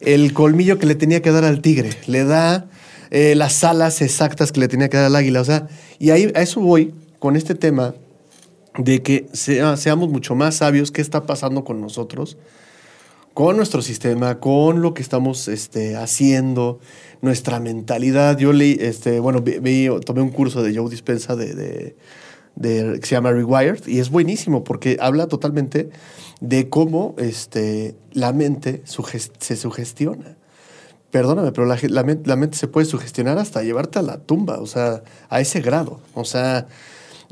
el colmillo que le tenía que dar al tigre, le da eh, las alas exactas que le tenía que dar al águila, o sea, y ahí a eso voy con este tema de que sea- seamos mucho más sabios qué está pasando con nosotros, con nuestro sistema, con lo que estamos este, haciendo, nuestra mentalidad. Yo leí, este, bueno, tomé un curso de Joe Dispensa de, de, que se llama Rewired y es buenísimo porque habla totalmente de cómo este, la mente se sugestiona. Perdóname, pero la, la mente se puede sugestionar hasta llevarte a la tumba, o sea, a ese grado. O sea,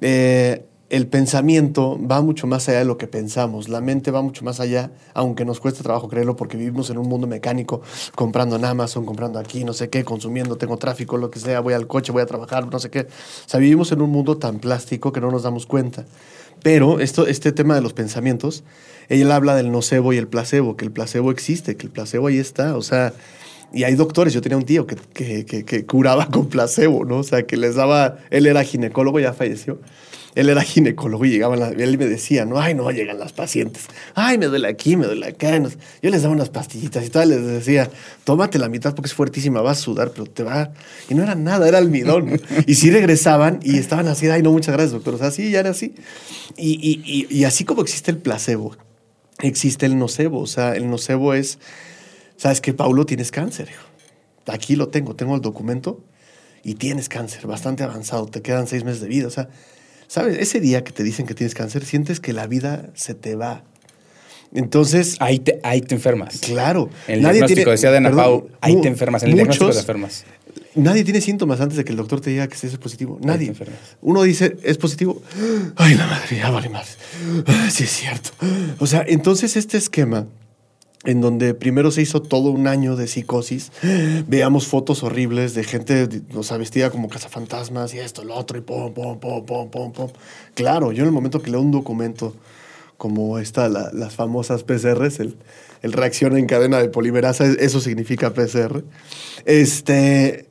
eh, el pensamiento va mucho más allá de lo que pensamos. La mente va mucho más allá, aunque nos cueste trabajo creerlo, porque vivimos en un mundo mecánico, comprando en Amazon, comprando aquí, no sé qué, consumiendo, tengo tráfico, lo que sea, voy al coche, voy a trabajar, no sé qué. O sea, vivimos en un mundo tan plástico que no nos damos cuenta. Pero esto, este tema de los pensamientos, ella habla del nocebo y el placebo, que el placebo existe, que el placebo ahí está. O sea, y hay doctores, yo tenía un tío que, que, que- que curaba con placebo, ¿no? O sea, que les daba, él era ginecólogo, ya falleció. Él era ginecólogo y llegaban, las- él me decía, no, ay, no, llegan las pacientes. Ay, me duele aquí, me duele acá. Yo les daba unas pastillitas y tal, les decía, tómate la mitad porque es fuertísima, vas a sudar, pero te va. Y no era nada, era almidón. y sí regresaban y estaban así, ay, no, muchas gracias, doctor. O sea, sí, ya era así. Y, y- y- y así como existe el placebo, existe el nocebo. O sea, el nocebo es, ¿sabes qué, Paulo? Tienes cáncer. Aquí lo tengo, tengo el documento y tienes cáncer, bastante avanzado, te quedan seis meses de vida. O sea, ¿sabes? Ese día que te dicen que tienes cáncer, sientes que la vida se te va. Entonces, Ahí te, ahí te enfermas. claro. El diagnóstico, decía Dana perdón, Pau, ahí te enfermas. En el diagnóstico te enfermas. Nadie tiene síntomas antes de que el doctor te diga que estés positivo. Nadie. Uno dice, es positivo. Ay, la madre, ya vale más. Sí, es cierto. O sea, entonces este esquema, en donde primero se hizo todo un año de psicosis, veamos fotos horribles de gente, o sea, vestida como cazafantasmas y esto, lo otro, y pum, pum, pum, pum, pum, pum. Claro, yo en el momento que leo un documento como esta, la- las famosas PCRs, el, el reacción en cadena de polimerasa, eso significa PCR. Este,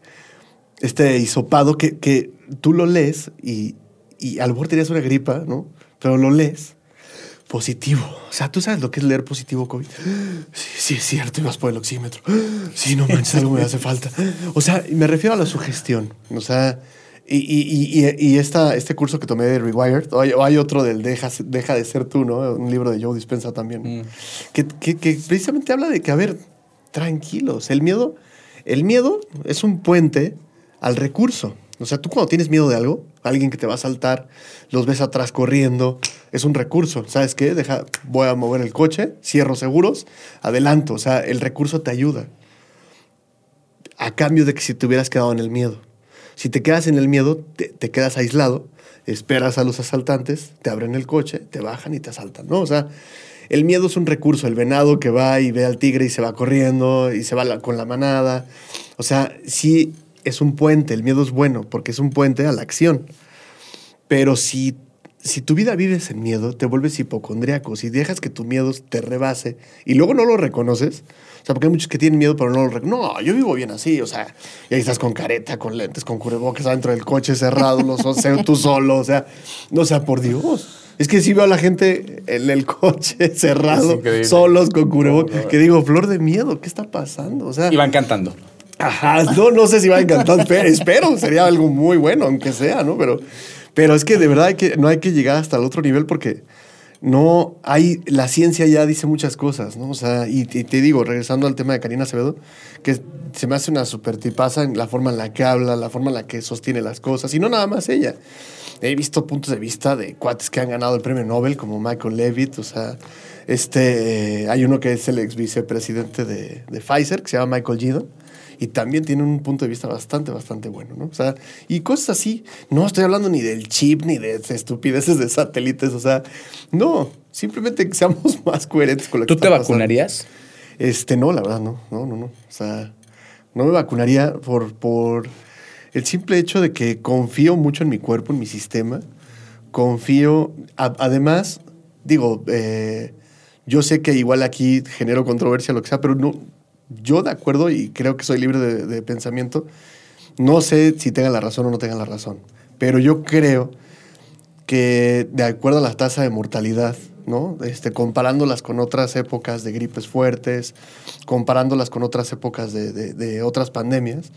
este hisopado que, que tú lo lees y, y a lo mejor tenías una gripa, ¿no? Pero lo lees positivo. O sea, ¿tú sabes lo que es leer positivo COVID? Sí, sí, es cierto, y vas por el oxímetro. Sí, no manches, algo me hace falta. O sea, me refiero a la sugestión. O sea, y, y, y, y esta, este curso que tomé de Rewired, o hay, o hay otro del Deja, Deja de ser tú, ¿no? Un libro de Joe Dispensa también. Que, que, que precisamente habla de que, a ver, tranquilos, el miedo, el miedo es un puente al recurso. O sea, tú cuando tienes miedo de algo, alguien que te va a saltar, los ves atrás corriendo, es un recurso. ¿Sabes qué? Deja, voy a mover el coche, cierro seguros, adelanto. O sea, el recurso te ayuda. A cambio de que si te hubieras quedado en el miedo. Si te quedas en el miedo, te, quedas aislado, esperas a los asaltantes, te abren el coche, te bajan y te asaltan, ¿no? O sea, el miedo es un recurso, el venado que va y ve al tigre y se va corriendo y se va con la manada. O sea, sí es un puente, el miedo es bueno porque es un puente a la acción. Pero si, si tu vida vives en miedo, te vuelves hipocondriaco. Si dejas que tu miedo te rebase y luego no lo reconoces, o sea, porque hay muchos que tienen miedo pero no lo reconocen. No, yo vivo bien así, o sea, y ahí estás con careta, con lentes, con cubrebocas adentro del coche cerrado, los, o sea, tú solo, o sea, no sea por Dios. Es que si veo a la gente en el coche cerrado, solos con cubrebocas, que digo, flor de miedo, ¿qué está pasando? O sea, Y van cantando. No, no sé si va a encantar, pero espero, sería algo muy bueno, aunque sea, ¿no? Pero, pero es que de verdad que, no hay que llegar hasta el otro nivel porque no hay, la ciencia ya dice muchas cosas, ¿no? O sea, y, te digo, regresando al tema de Karina Acevedo, que se me hace una super tipaza en la forma en la que habla, la forma en la que sostiene las cosas, y no nada más ella. He visto puntos de vista de cuates que han ganado el premio Nobel, como Michael Levitt, o sea, este, hay uno que es el ex vicepresidente de, de Pfizer, que se llama Michael Gidon, y también tiene un punto de vista bastante, bastante bueno, ¿no? O sea, y cosas así. No estoy hablando ni del chip, ni de estupideces de satélites, o sea, no, simplemente que seamos más coherentes con lo que ¿Tú te pasando. vacunarías? Este, no, la verdad, no, no, no, no. O sea, no me vacunaría por, por el simple hecho de que confío mucho en mi cuerpo, en mi sistema. Confío, a- además, digo, eh, yo sé que igual aquí genero controversia, lo que sea, pero no, yo de acuerdo y creo que soy libre de, pensamiento. No sé si tengan la razón o no tengan la razón, pero yo creo que de acuerdo a la tasa de mortalidad, ¿no? Este, comparándolas con otras épocas de gripes fuertes, comparándolas con otras épocas de, de- de otras pandemias,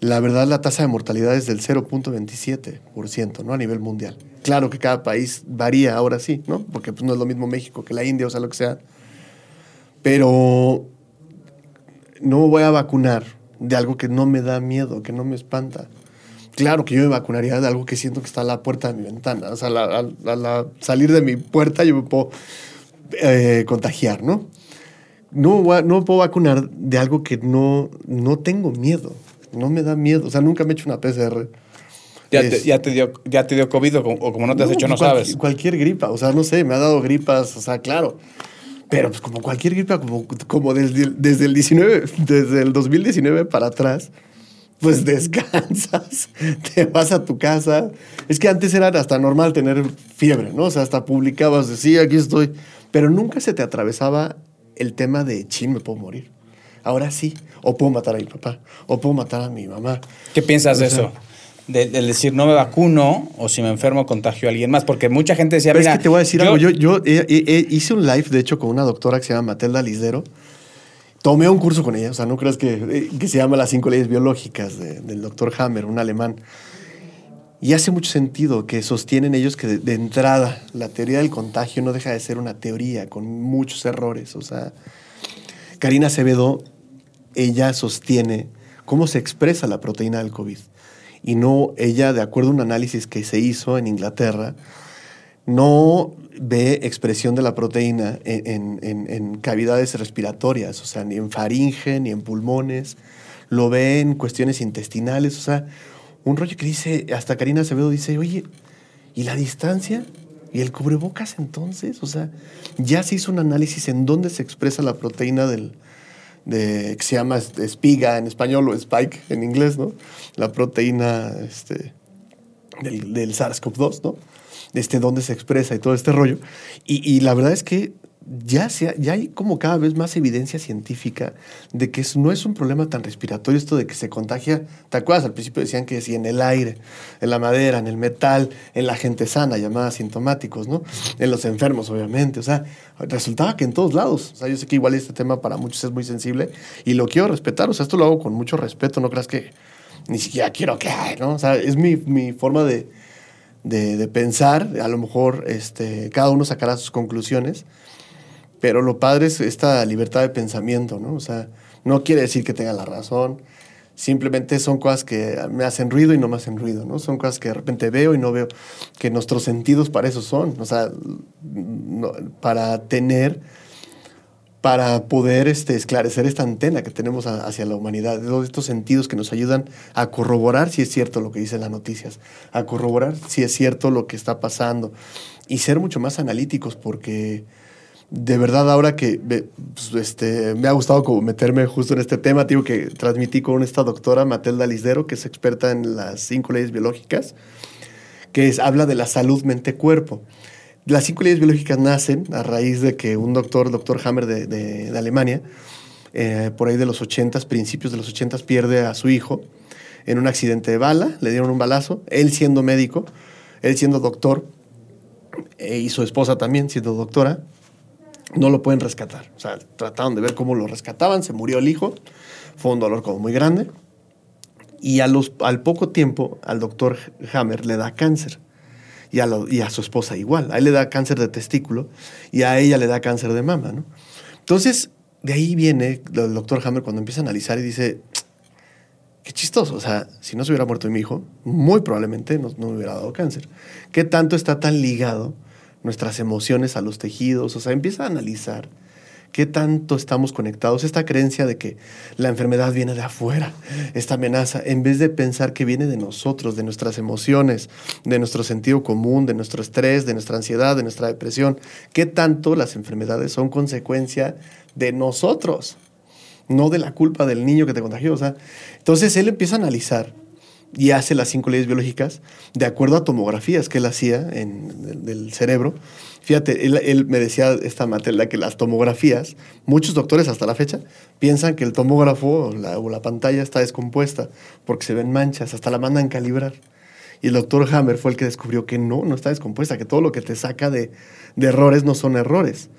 la verdad la tasa de mortalidad es del 0.27%, ¿no? A nivel mundial. Claro que cada país varía ahora sí, ¿no? Porque pues, no es lo mismo México que la India, o sea, lo que sea. Pero no me voy a vacunar de algo que no me da miedo, que no me espanta. Claro que yo me vacunaría de algo que siento que está a la puerta de mi ventana. O sea, la- al al salir de mi puerta yo me puedo eh, contagiar, ¿no? No, no me puedo vacunar de algo que no, no tengo miedo. No me da miedo. O sea, nunca me he hecho una PCR. Ya, Es- te, ya, te dio, ya te dio COVID o, como- o como no te has hecho, no cual- sabes. Cualquier gripa, o sea, no sé, me ha dado gripas, o sea, claro. Pero pues como cualquier gripa, como, como desde, desde el 19, desde el 2019 para atrás, pues descansas, te vas a tu casa. Es que antes era hasta normal tener fiebre, ¿no? O sea, hasta publicabas, de, sí, aquí estoy. Pero nunca se te atravesaba el tema de, chin, me puedo morir. Ahora sí, o puedo matar a mi papá, o puedo matar a mi mamá. ¿Qué piensas de O sea- eso? De- Del decir no me vacuno o si me enfermo contagio a alguien más. Porque mucha gente decía, Pero mira, es que te voy a decir algo. Yo, yo eh, eh, eh, hice un live, de hecho, con una doctora que se llama Matelda Lisdero. Tomé un curso con ella, o sea, no creas que, eh, que se llama Las cinco leyes biológicas de- del doctor Hammer, un alemán. Y hace mucho sentido que sostienen ellos que de, de entrada la teoría del contagio no deja de ser una teoría con muchos errores. O sea, Karina Acevedo, ella sostiene cómo se expresa la proteína del COVID. Y no, ella, de acuerdo a un análisis que se hizo en Inglaterra, no ve expresión de la proteína en, en- en- cavidades respiratorias, o sea, ni en faringe, ni en pulmones, lo ve en cuestiones intestinales, o sea, un rollo que dice, hasta Karina Acevedo dice, oye, ¿y la distancia? ¿Y el cubrebocas entonces? O sea, ya se hizo un análisis en dónde se expresa la proteína del, de, que se llama espiga en español o spike en inglés, ¿no? La proteína este, del, del SARS-CoV-2, ¿no? Este, dónde se expresa y todo este rollo. Y, y la verdad es que ya, se ya hay como cada vez más evidencia científica de que no es un problema tan respiratorio esto de que se contagia. ¿Te acuerdas? Al principio decían que sí, en el aire, en la madera, en el metal, en la gente sana, llamada asintomáticos, ¿no? En los enfermos, obviamente. O sea, resultaba que en todos lados. O sea, yo sé que igual este tema para muchos es muy sensible y lo quiero respetar. O sea, esto lo hago con mucho respeto. No creas que ni siquiera quiero que, ¿no? O sea, es mi, mi forma de, de, de pensar. A lo mejor este, cada uno sacará sus conclusiones. Pero lo padre es esta libertad de pensamiento, ¿no? O sea, no quiere decir que tenga la razón. Simplemente son cosas que me hacen ruido y no me hacen ruido, ¿no? Son cosas que de repente veo y no veo. Que nuestros sentidos para eso son. O sea, no- para tener, para poder este, esclarecer esta antena que tenemos a- hacia la humanidad. Todos estos sentidos que nos ayudan a corroborar si es cierto lo que dicen las noticias, a corroborar si es cierto lo que está pasando y ser mucho más analíticos porque de verdad ahora que ve- pues, este, me ha gustado como meterme justo en este tema, digo que transmití con esta doctora Matelda Lisdero, que es experta en las cinco leyes biológicas, que es, habla de la salud mente-cuerpo. Las cinco leyes biológicas nacen a raíz de que un doctor, doctor Hammer de, de- de Alemania, eh, por ahí de los 80, principios de los 80, pierde a su hijo en un accidente de bala, le dieron un balazo, él siendo médico, él siendo doctor, eh, y su esposa también siendo doctora, no lo pueden rescatar. O sea, trataron de ver cómo lo rescataban, se murió el hijo, fue un dolor como muy grande. Y a los, al poco tiempo, al doctor Hammer le da cáncer. Y a, lo- y a su esposa igual. A él le da cáncer de testículo y a ella le da cáncer de mama, ¿no? Entonces, de ahí viene el doctor Hammer cuando empieza a analizar y dice, qué chistoso, o sea, si no se hubiera muerto mi hijo, muy probablemente no, no me hubiera dado cáncer. ¿Qué tanto está tan ligado nuestras emociones a los tejidos? O sea, empieza a analizar qué tanto estamos conectados. Esta creencia de que la enfermedad viene de afuera, esta amenaza, en vez de pensar que viene de nosotros, de nuestras emociones, de nuestro sentido común, de nuestro estrés, de nuestra ansiedad, de nuestra depresión, qué tanto las enfermedades son consecuencia de nosotros no de la culpa del niño que te contagió. O sea, entonces él empieza a analizar y hace las cinco leyes biológicas de acuerdo a tomografías que él hacía en, del, cerebro. Fíjate, él, él me decía esta materia que las tomografías, muchos doctores hasta la fecha piensan que el tomógrafo la, o la pantalla está descompuesta porque se ven manchas, hasta la mandan calibrar. Y el doctor Hammer fue el que descubrió que no, no está descompuesta, que todo lo que te saca de, de errores no son errores,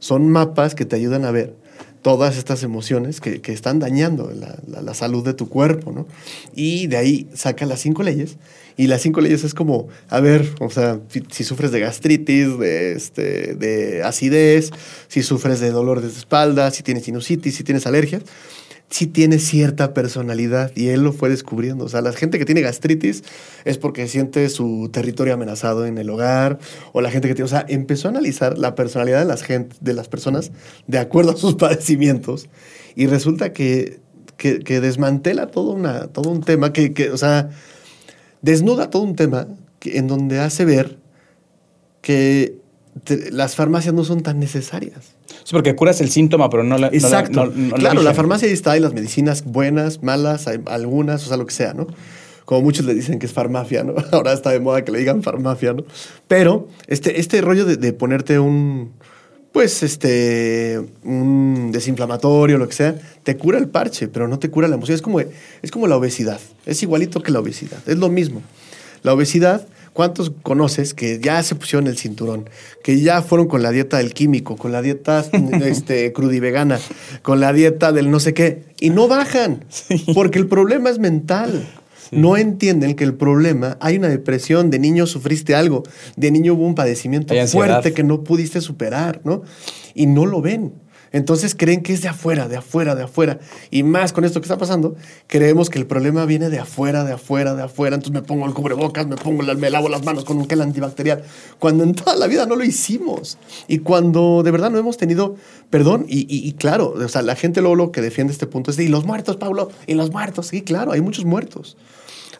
son mapas que te ayudan a ver todas estas emociones que, que están dañando la, la- la salud de tu cuerpo, ¿no? Y de ahí saca las cinco leyes. Y las cinco leyes es como, a ver, o sea, si, si sufres de gastritis, de, este, de acidez, si sufres de dolores de espalda, si tienes sinusitis, si tienes alergias, sí tiene cierta personalidad y él lo fue descubriendo. O sea, la gente que tiene gastritis es porque siente su territorio amenazado en el hogar o la gente que tiene, o sea, empezó a analizar la personalidad de las, gente, de las personas de acuerdo a sus padecimientos y resulta que, que, que desmantela todo, una, todo un tema, que, que, o sea, desnuda todo un tema en donde hace ver que te- las farmacias no son tan necesarias. Sí, porque curas el síntoma, pero no la. no la- Exacto. no- no la claro, la origen. farmacia ahí está y las medicinas buenas, malas, hay algunas, o sea, lo que sea, ¿no? Como muchos le dicen que es farmacia, ¿no? Ahora está de moda que le digan farmacia, ¿no? Pero este, este rollo de, de ponerte un, pues, este, un desinflamatorio, lo que sea, te cura el parche, pero no te cura la emoción. Es como, es como la obesidad. Es igualito que la obesidad. Es lo mismo. La obesidad, ¿cuántos conoces que ya se pusieron el cinturón? Que ya fueron con la dieta del químico, con la dieta este, crudivegana, con la dieta del no sé qué, y no bajan, porque el problema es mental. No entienden que el problema, hay una depresión, de niño sufriste algo, de niño hubo un padecimiento fuerte que no pudiste superar, ¿no? Y no lo ven. Entonces creen que es de afuera, de afuera, de afuera. Y más con esto que está pasando, creemos que el problema viene de afuera, de afuera, de afuera. Entonces me pongo el cubrebocas, me pongo la- me lavo las manos con un gel antibacterial. Cuando en toda la vida no lo hicimos. Y cuando de verdad no hemos tenido perdón. Y, claro, o sea, la gente lo que defiende este punto es de, y los muertos, Pablo, y los muertos. Sí, claro, hay muchos muertos.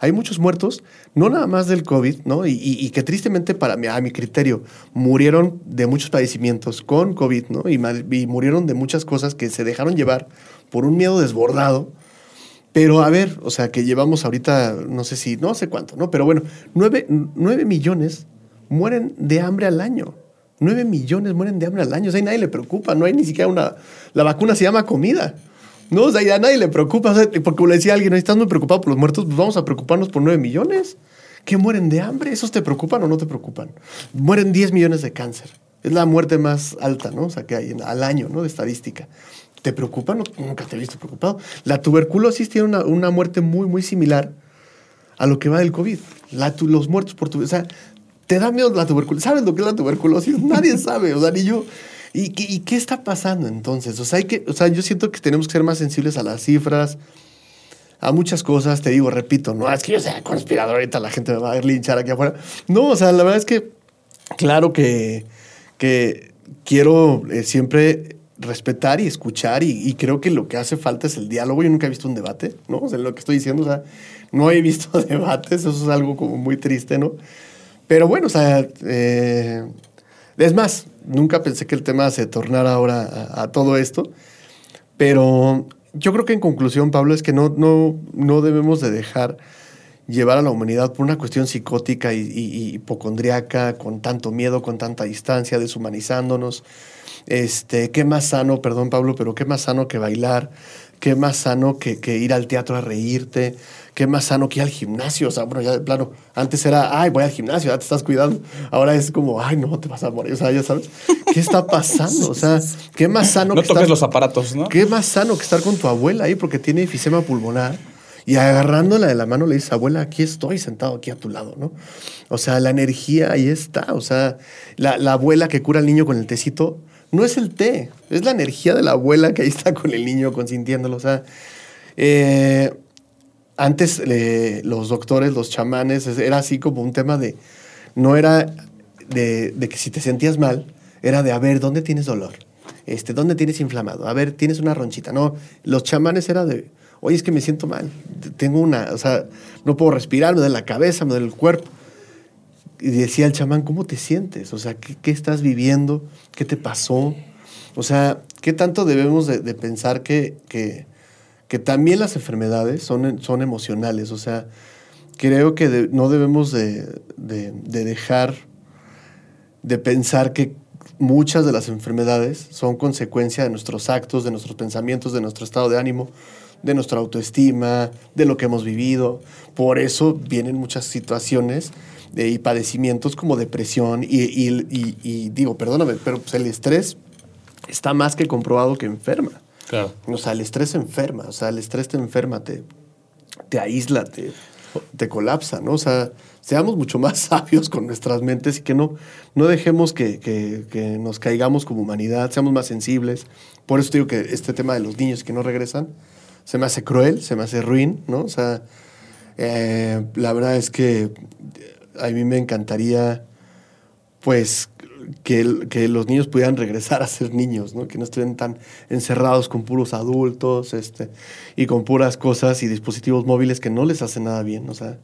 Hay muchos muertos, no nada más del COVID, ¿no? Y, que tristemente, para mi, a mi criterio, murieron de muchos padecimientos con COVID, ¿no? Y, murieron de muchas cosas que se dejaron llevar por un miedo desbordado. Pero a ver, o sea, que llevamos ahorita, no sé si, no sé cuánto, ¿no? Pero bueno, nueve, nueve millones mueren de hambre al año. Nueve millones mueren de hambre al año. O sea, nadie le preocupa, no hay ni siquiera una... La vacuna se llama comida. No, o sea, ya a nadie le preocupa. O sea, porque le decía alguien, estás muy preocupado por los muertos, pues vamos a preocuparnos por nueve millones. ¿Qué mueren de hambre? ¿Esos te preocupan o no te preocupan? Mueren 10 millones de cáncer. Es la muerte más alta, ¿no? O sea, que hay en- al año, ¿no? De estadística. ¿Te preocupa? No, nunca te he visto preocupado. La tuberculosis tiene una, una muerte muy, muy similar a lo que va del COVID. La tu- los muertos por tuberculosis. O sea, te da miedo la tuberculosis. ¿Sabes lo que es la tuberculosis? Nadie sabe, o sea, ni yo. ¿Y qué, y qué está pasando entonces? O sea, hay que, o sea, yo siento que tenemos que ser más sensibles a las cifras, a muchas cosas. Te digo, repito, no es que yo sea conspirador, ahorita la gente me va a linchar aquí afuera. No, o sea, la verdad es que, claro que, que quiero eh, siempre respetar y escuchar y, y creo que lo que hace falta es el diálogo. Yo nunca he visto un debate, ¿no? O sea, lo que estoy diciendo, o sea, no he visto debates, eso es algo como muy triste, ¿no? Pero bueno, o sea, eh, es más, nunca pensé que el tema se tornara ahora a, todo esto, pero yo creo que en conclusión, Pablo, es que no, no, no debemos de dejar llevar a la humanidad por una cuestión psicótica y- y hipocondriaca, con tanto miedo, con tanta distancia, deshumanizándonos. Este, qué más sano, perdón Pablo, pero qué más sano que bailar, qué más sano que, que ir al teatro a reírte, qué más sano que ir al gimnasio. O sea, bueno, ya de plano, antes era, ay, voy al gimnasio, ya te estás cuidando. Ahora es como, ay, no, te vas a morir. O sea, ya sabes, ¿qué está pasando? O sea, qué más sano No que toques estar- los aparatos, ¿no? ¿Qué más sano que estar con tu abuela ahí porque tiene efisema pulmonar? Y agarrándola de la mano le dices, abuela, aquí estoy sentado aquí a tu lado, ¿no? O sea, la energía ahí está. O sea, la, la abuela que cura al niño con el tecito, no es el té, es la energía de la abuela que ahí está con el niño consintiéndolo. O sea, eh, antes eh, los doctores, los chamanes, es- era así como un tema de, no era de, de que si te sentías mal, era de, a ver, ¿dónde tienes dolor? Este, ¿Dónde tienes inflamado? A ver, tienes una ronchita. No, los chamanes era de, oye, es que me siento mal. Tengo una, o sea, no puedo respirar, me duele la cabeza, me duele el cuerpo. Y decía el chamán, ¿cómo te sientes? O sea, ¿qué, qué estás viviendo? ¿Qué te pasó? O sea, ¿qué tanto debemos de, de pensar que, que, que también las enfermedades son, son emocionales? O sea, creo que de- no debemos de, de- de dejar de pensar que muchas de las enfermedades son consecuencia de nuestros actos, de nuestros pensamientos, de nuestro estado de ánimo, de nuestra autoestima, de lo que hemos vivido. Por eso vienen muchas situaciones de, y padecimientos como depresión y, y- y- y digo, perdóname, pero pues el estrés está más que comprobado que enferma. Claro. O sea, el estrés enferma, o sea, el estrés te enferma, te, te aísla, te, te colapsa, ¿no? O sea, seamos mucho más sabios con nuestras mentes y que no, no dejemos que, que- que nos caigamos como humanidad, seamos más sensibles. Por eso te digo que este tema de los niños que no regresan, se me hace cruel, se me hace ruin, ¿no? O sea, eh, la verdad es que a mí me encantaría, pues, que, que los niños pudieran regresar a ser niños, ¿no? Que no estén tan encerrados con puros adultos, este, y con puras cosas y dispositivos móviles que no les hacen nada bien, o sea,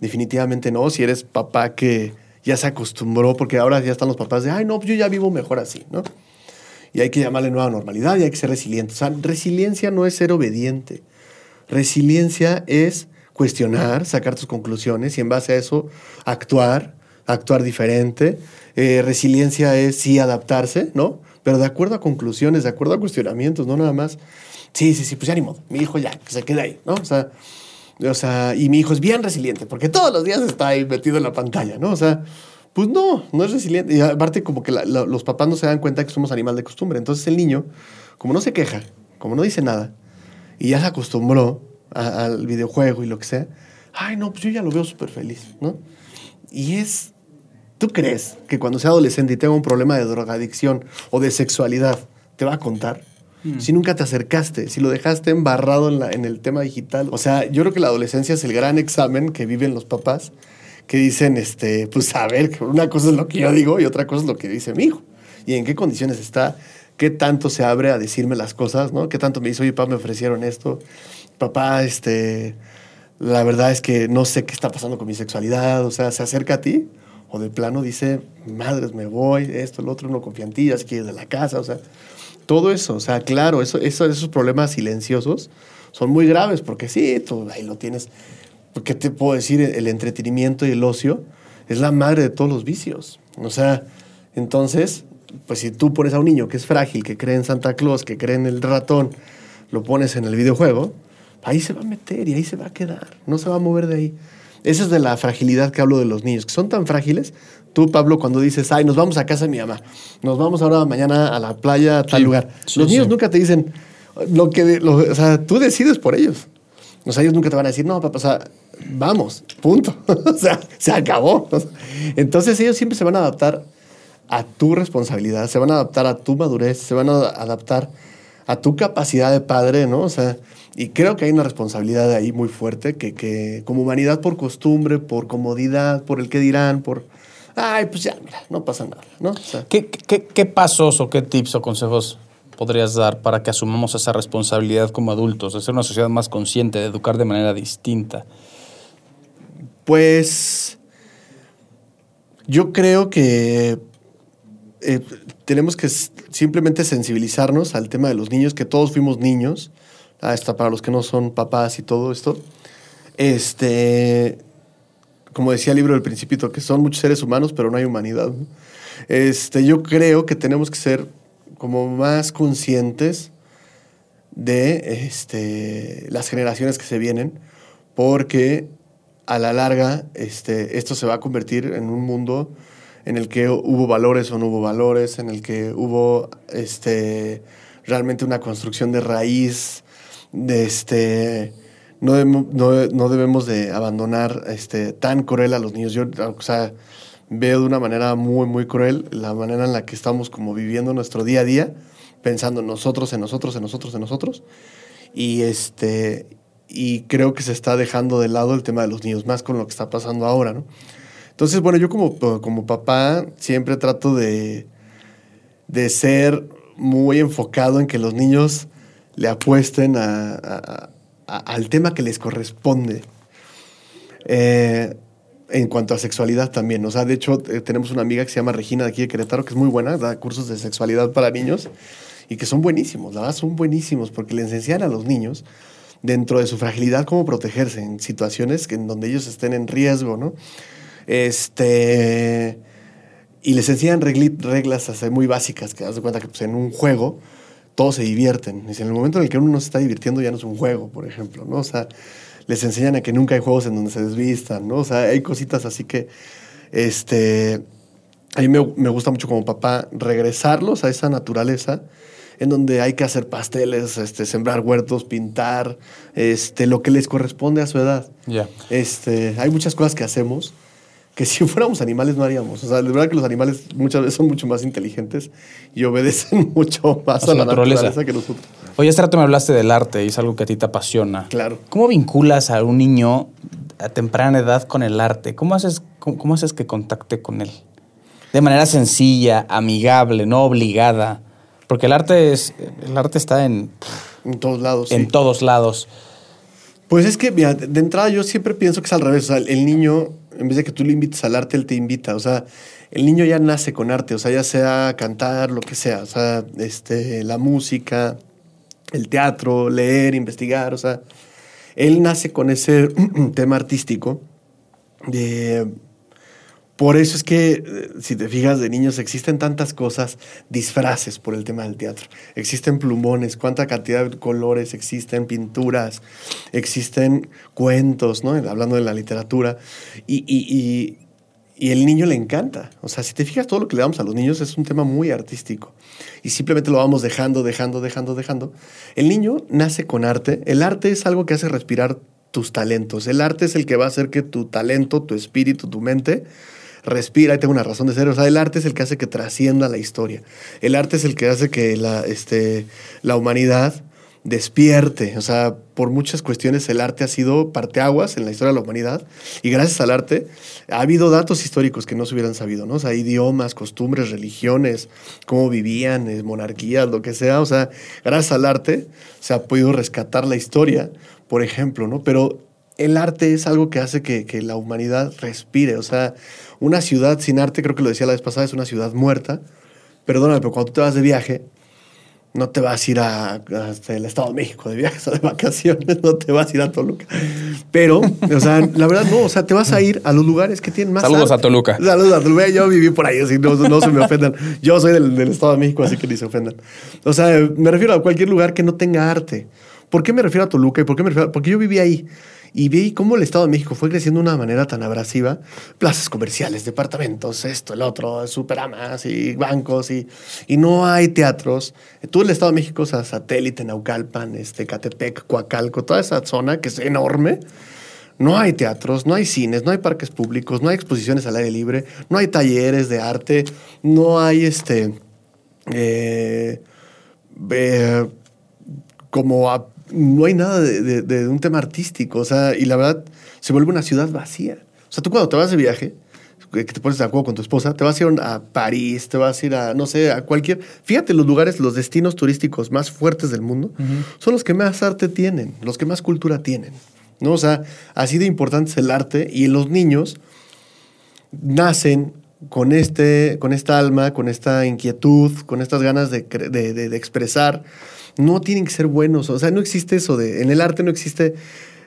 definitivamente no. Si eres papá que ya se acostumbró, porque ahora ya están los papás de, ay, no, yo ya vivo mejor así, ¿no? Y hay que llamarle nueva normalidad y hay que ser resiliente. O sea, resiliencia no es ser obediente. Resiliencia es cuestionar, sacar tus conclusiones y en base a eso actuar, actuar diferente. Eh, resiliencia es sí adaptarse, ¿no? Pero de acuerdo a conclusiones, de acuerdo a cuestionamientos, no nada más. Sí, sí, sí, pues ya ni modo. Mi hijo ya, que se quede ahí, ¿no? O sea, o sea, y mi hijo es bien resiliente porque todos los días está ahí metido en la pantalla, ¿no? O sea, pues no, no es resiliente. Y aparte, como que la- la- los papás no se dan cuenta que somos animal de costumbre. Entonces el niño, como no se queja, como no dice nada, y ya se acostumbró a- al videojuego y lo que sea, ay, no, pues yo ya lo veo súper feliz, ¿no? Y es, ¿tú crees que cuando sea adolescente y tenga un problema de drogadicción o de sexualidad, te va a contar? Si nunca te acercaste, si lo dejaste embarrado en, la- en el tema digital. O sea, yo creo que la adolescencia es el gran examen que viven los papás que dicen, este, pues a ver, una cosa es lo que yo digo y otra cosa es lo que dice mi hijo. Y en qué condiciones está, qué tanto se abre a decirme las cosas, ¿no? Qué tanto me dice, oye, papá, me ofrecieron esto. Papá, este, la verdad es que no sé qué está pasando con mi sexualidad. O sea, se acerca a ti o de plano dice, madres, me voy, esto, el otro, no confía en ti, ya se quiere ir de la casa. O sea, todo eso, o sea, claro, eso, eso, esos problemas silenciosos son muy graves porque sí, tú ahí lo tienes. ¿Qué te puedo decir? El entretenimiento y el ocio es la madre de todos los vicios. O sea, entonces, pues si tú pones a un niño que es frágil, que cree en Santa Claus, que cree en el ratón, lo pones en el videojuego, ahí se va a meter y ahí se va a quedar. No se va a mover de ahí. Esa es de la fragilidad que hablo de los niños, que son tan frágiles. Tú, Pablo, cuando dices, ay, nos vamos a casa de mi mamá, nos vamos ahora mañana a la playa, a tal Sí, lugar. sí, los niños sí. nunca te dicen lo que, lo- o sea, tú decides por ellos. O sea, ellos nunca te van a decir, no, papá, o sea, vamos, punto. o sea, se acabó. Entonces ellos siempre se van a adaptar a tu responsabilidad, se van a adaptar a tu madurez, se van a adaptar a tu capacidad de padre, ¿no? O sea, y creo que hay una responsabilidad ahí muy fuerte que, que como humanidad por costumbre, por comodidad, por el que dirán, por, ay, pues ya, mira, no pasa nada, ¿no? O sea, ¿Qué, qué, qué pasos o qué tips o consejos podrías dar para que asumamos esa responsabilidad como adultos, de ser una sociedad más consciente, de educar de manera distinta? Pues yo creo que eh, tenemos que simplemente sensibilizarnos al tema de los niños, que todos fuimos niños, hasta para los que no son papás y todo esto. Este, como decía el libro del Principito, que son muchos seres humanos, pero no hay humanidad. Este, yo creo que tenemos que ser como más conscientes de este, las generaciones que se vienen, porque a la larga este, esto se va a convertir en un mundo en el que hubo valores o no hubo valores, en el que hubo este, realmente una construcción de raíz, de este, no, no, no debemos de abandonar este, tan cruel a los niños. Yo, o sea, veo de una manera muy, muy cruel la manera en la que estamos como viviendo nuestro día a día, pensando en nosotros, en nosotros, en nosotros, en nosotros. Y, este, y creo que se está dejando de lado el tema de los niños, más con lo que está pasando ahora, ¿no? Entonces, bueno, yo como, como papá siempre trato de, de ser muy enfocado en que los niños le apuesten a- al tema que les corresponde. Eh, en cuanto a sexualidad también. O sea, de hecho, eh, tenemos una amiga que se llama Regina de aquí de Querétaro, que es muy buena, da cursos de sexualidad para niños y que son buenísimos, la verdad son buenísimos porque le enseñan a los niños dentro de su fragilidad cómo protegerse en situaciones en donde ellos estén en riesgo, ¿no? Este. Y les enseñan reglas muy básicas, que das de cuenta que pues, en un juego todos se divierten. Y en el momento en el que uno no se está divirtiendo ya no es un juego, por ejemplo, ¿no? O sea, les enseñan a que nunca hay juegos en donde se desvistan, ¿no? O sea, hay cositas así que, este, a mí me, me gusta mucho como papá regresarlos a esa naturaleza en donde hay que hacer pasteles, este, sembrar huertos, pintar, este, lo que les corresponde a su edad. Ya. Este, hay muchas cosas que hacemos que si fuéramos animales no haríamos. O sea, de verdad que los animales muchas veces son mucho más inteligentes y obedecen mucho más A a, la naturaleza. naturaleza. que nosotros. Oye, este rato me hablaste del arte y es algo que a ti te apasiona. Claro. ¿Cómo vinculas a un niño a temprana edad con el arte? ¿Cómo haces, cómo, cómo haces que contacte con él? De manera sencilla, amigable, no obligada. Porque el arte es. El arte está en, En todos lados. sí. en todos lados. Pues es que, mira, de entrada yo siempre pienso que es al revés. O sea, el niño, en vez de que tú le invites al arte, él te invita. O sea, el niño ya nace con arte. O sea, ya sea cantar, lo que sea. O sea, este, la música, el teatro, leer, investigar. O sea, él nace con ese tema artístico. De, por eso es que, eh, si te fijas, de niños existen tantas cosas, disfraces por el tema del teatro. Existen plumones, cuánta cantidad de colores existen, pinturas, existen cuentos, ¿no? Hablando de la literatura. Y, y, el niño le encanta. O sea, si te fijas, todo lo que le damos a los niños es un tema muy artístico. Y simplemente lo vamos dejando, dejando, dejando, dejando. El niño nace con arte. El arte es algo que hace respirar tus talentos. El arte es el que va a hacer que tu talento, tu espíritu, tu mente respira y tenga una razón de ser. O sea, el arte es el que hace que trascienda la historia. El arte es el que hace que la, este, la humanidad despierte. O sea, por muchas cuestiones el arte ha sido parteaguas en la historia de la humanidad y gracias al arte ha habido datos históricos que no se hubieran sabido, ¿no? O sea, idiomas, costumbres, religiones, cómo vivían, eh, monarquías, lo que sea. O sea, gracias al arte se ha podido rescatar la historia, por ejemplo, ¿no? Pero el arte es algo que hace que, que la humanidad respire. O sea, una ciudad sin arte, creo que lo decía la vez pasada, es una ciudad muerta. Perdóname, pero cuando tú te vas de viaje, no te vas a ir a, hasta el Estado de México de viajes o de vacaciones, no te vas a ir a Toluca. Pero, o sea, la verdad no, o sea, te vas a ir a los lugares que tienen más Saludos arte. a Toluca. Saludos a Toluca. Yo viví por ahí, así no, no se me ofendan. Yo soy del, del Estado de México, así que ni se ofendan. O sea, me refiero a cualquier lugar que no tenga arte. ¿Por qué me refiero a Toluca y por qué me refiero? Porque yo viví ahí y vi cómo el Estado de México fue creciendo de una manera tan abrasiva. Plazas comerciales, departamentos, esto, el otro, superamas y bancos y, y no hay teatros. Todo el Estado de México, o sea, satélite, Naucalpan, este, Catepec, Coacalco, toda esa zona que es enorme. No hay teatros, no hay cines, no hay parques públicos, no hay exposiciones al aire libre, no hay talleres de arte, no hay este. eh, eh, como no hay nada de, de- de un tema artístico, o sea, y la verdad se vuelve una ciudad vacía. O sea, tú cuando te vas de viaje, que te pones de acuerdo con tu esposa, te vas a ir a París, te vas a ir a, no sé, a cualquier... Fíjate, los lugares, los destinos turísticos más fuertes del mundo son los que más arte tienen, los que más cultura tienen. ¿no? O sea, así de importante es el arte y los niños nacen con, este, con esta alma, con esta inquietud, con estas ganas de- de- de expresar. No tienen que ser buenos. O sea, no existe eso de. En el arte no existe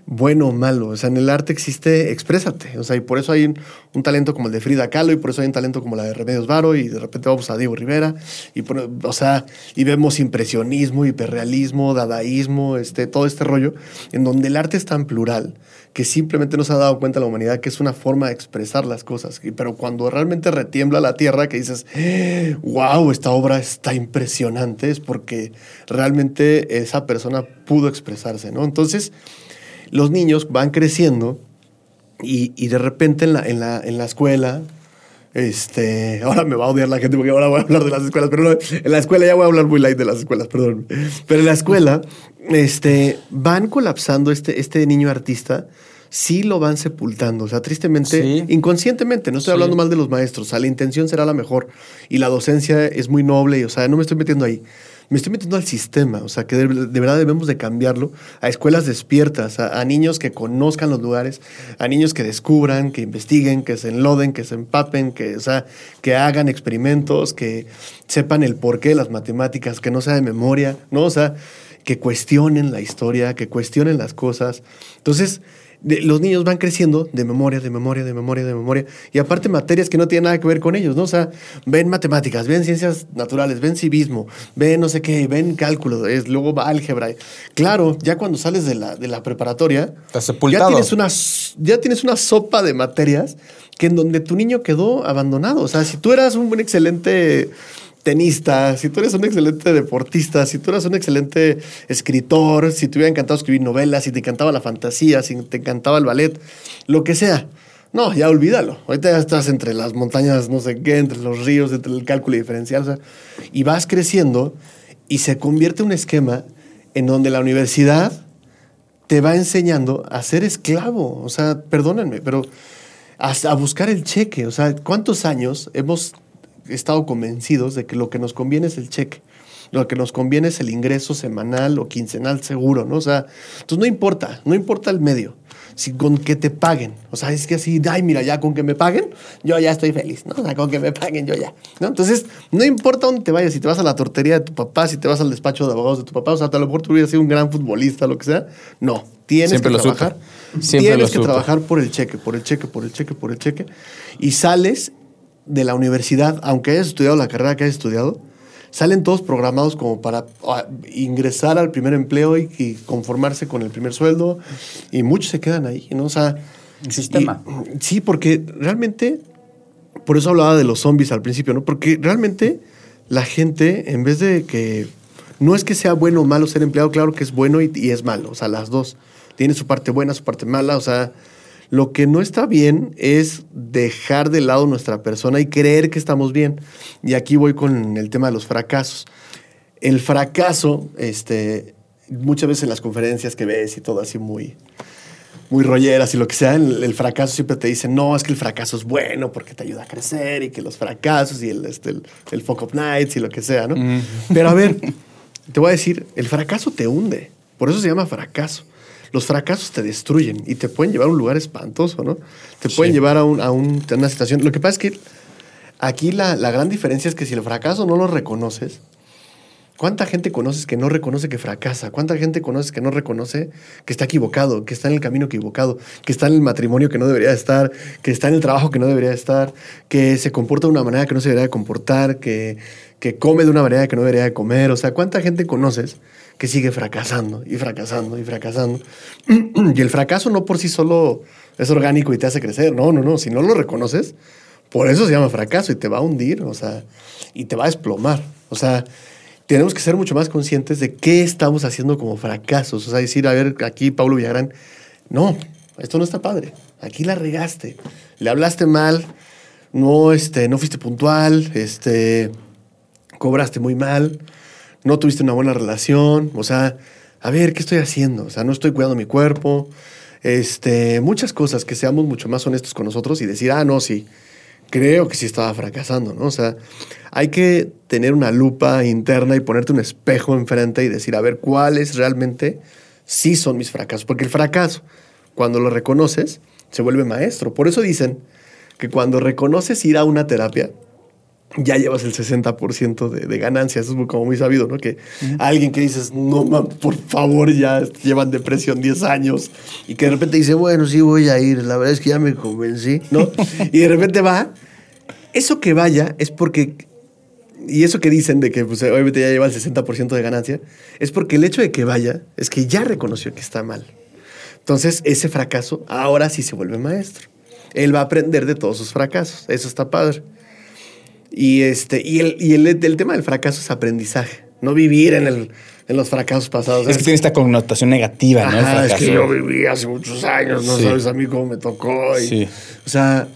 bueno o malo. O sea, en el arte existe exprésate. O sea, y por eso hay un, talento como el de Frida Kahlo, y por eso hay un talento como la de Remedios Varo, y de repente vamos a Diego Rivera, y por- o sea, y vemos impresionismo, hiperrealismo, dadaísmo, este, todo este rollo, en donde el arte es tan plural que simplemente no se ha dado cuenta la humanidad que es una forma de expresar las cosas. Pero cuando realmente retiembla la tierra, que dices, wow, esta obra está impresionante, es porque realmente esa persona pudo expresarse, ¿no? Entonces, los niños van creciendo y, y de repente en la, en, la, en la escuela, este, ahora me va a odiar la gente porque ahora voy a hablar de las escuelas, pero no, en la escuela ya voy a hablar muy light de las escuelas, perdón. Pero en la escuela, este, van colapsando este, este niño artista, sí lo van sepultando, o sea, tristemente, Sí. inconscientemente, no estoy Sí. hablando mal de los maestros, o sea, la intención será la mejor y la docencia es muy noble, y, o sea, no me estoy metiendo ahí. Me estoy metiendo al sistema, o sea, que de, verdad debemos de cambiarlo a escuelas despiertas, a, niños que conozcan los lugares, a niños que descubran, que investiguen, que se enloden, que se empapen, que, sea, que hagan experimentos, que sepan el porqué de las matemáticas, que no sea de memoria, ¿no? O sea, que cuestionen la historia, que cuestionen las cosas. Entonces, de- los niños van creciendo de memoria, de memoria, de memoria, de memoria. Y aparte materias que no tienen nada que ver con ellos, ¿no? O sea, ven matemáticas, ven ciencias naturales, ven civismo, ven no sé qué, ven cálculo, es, luego va álgebra. Claro, ya cuando sales de la, de la preparatoria, ya tienes, una, ya tienes una sopa de materias que en donde tu niño quedó abandonado. O sea, si tú eras un buen excelente tenista, si tú eres un excelente deportista, si tú eras un excelente escritor, si te hubiera encantado escribir novelas, si te encantaba la fantasía, si te encantaba el ballet, lo que sea. No, ya olvídalo. Ahorita ya estás entre las montañas, no sé qué, entre los ríos, entre el cálculo diferencial, o sea, y vas creciendo y se convierte un esquema en donde la universidad te va enseñando a ser esclavo. O sea, perdónenme, pero a, a buscar el cheque. O sea, ¿cuántos años hemos estado convencidos de que lo que nos conviene es el cheque? Lo que nos conviene es el ingreso semanal o quincenal seguro, ¿no? O sea, entonces no importa, no importa el medio, si con que te paguen. O sea, es que así, ay, mira, ya con que me paguen, yo ya estoy feliz, ¿no? O sea, con que me paguen, yo ya, ¿no? Entonces, no importa dónde te vayas, si te vas a la tortería de tu papá, si te vas al despacho de abogados de tu papá, o sea, a lo mejor tú hubieras sido un gran futbolista, lo que sea. No, tienes Siempre que lo supe. trabajar. Siempre tienes lo que supe. trabajar por el cheque, por el cheque, por el cheque, por el cheque. Y sales de la universidad, aunque hayas estudiado la carrera que hayas estudiado, salen todos programados como para ah, ingresar al primer empleo y, y conformarse con el primer sueldo. Y muchos se quedan ahí, ¿no? O sea... El sistema. y- sí, porque realmente... Por eso hablaba de los zombies al principio, ¿no? Porque realmente la gente, en vez de que... No es que sea bueno o malo ser empleado, claro que es bueno y, y es malo. O sea, las dos. Tiene su parte buena, su parte mala. O sea, lo que no está bien es dejar de lado nuestra persona y creer que estamos bien. Y aquí voy con el tema de los fracasos. El fracaso, este, muchas veces en las conferencias que ves y todo así muy, muy rolleras y lo que sea, el, el fracaso siempre te dicen, no, es que el fracaso es bueno porque te ayuda a crecer y que los fracasos y el, este, el, el fuck up nights y lo que sea, ¿no? Pero a ver, te voy a decir, el fracaso te hunde, por eso se llama fracaso. Los fracasos te destruyen y te pueden llevar a un lugar espantoso, ¿no? Te pueden llevar a, un- a un- a una situación. Lo que pasa es que aquí la, la gran diferencia es que si el fracaso no lo reconoces, ¿Cuánta gente conoces que no reconoce que fracasa? ¿Cuánta gente conoces que no reconoce que está equivocado, que está en el camino equivocado, que está en el matrimonio que no debería estar, que está en el trabajo que no debería estar, que se comporta de una manera que no se debería de comportar, que, que come de una manera que no debería de comer? O sea, ¿cuánta gente conoces que sigue fracasando y fracasando y fracasando? y el fracaso no por sí solo es orgánico y te hace crecer. No, no, no. Si no lo reconoces, por eso se llama fracaso y te va a hundir, o sea, y te va a desplomar. O sea, tenemos que ser mucho más conscientes de qué estamos haciendo como fracasos. O sea, decir, a ver, aquí Pablo Villagrán, no, esto no está padre. Aquí la regaste. Le hablaste mal, no, este, no fuiste puntual, este, cobraste muy mal, no tuviste una buena relación. O sea, a ver, ¿qué estoy haciendo? O sea, no estoy cuidando mi cuerpo. Este, muchas cosas que seamos mucho más honestos con nosotros y decir, ah, no, sí, creo que sí estaba fracasando, ¿no? O sea, hay que tener una lupa interna y ponerte un espejo enfrente y decir, a ver, cuáles realmente sí son mis fracasos. Porque el fracaso, cuando lo reconoces, se vuelve maestro. Por eso dicen que cuando reconoces ir a una terapia, ya llevas el 60% de, de ganancias. Eso es como muy sabido, ¿no? Que alguien que dices, no, man, por favor, ya llevan depresión 10 años y que de repente dice, bueno, sí voy a ir, la verdad es que ya me convencí, ¿no? y de repente va, eso que vaya es porque, y eso que dicen de que pues, obviamente ya lleva el 60% de ganancia, es porque el hecho de que vaya es que ya reconoció que está mal. Entonces, ese fracaso ahora sí se vuelve maestro. Él va a aprender de todos sus fracasos. Eso está padre. Y, este, y, el, y el, el tema del fracaso es aprendizaje, no vivir en, el, en los fracasos pasados. Es que tiene esta connotación negativa, ¿no? Ajá, es que yo viví hace muchos años, no Sí. sabes a mí cómo me tocó. y- Sí. O sea,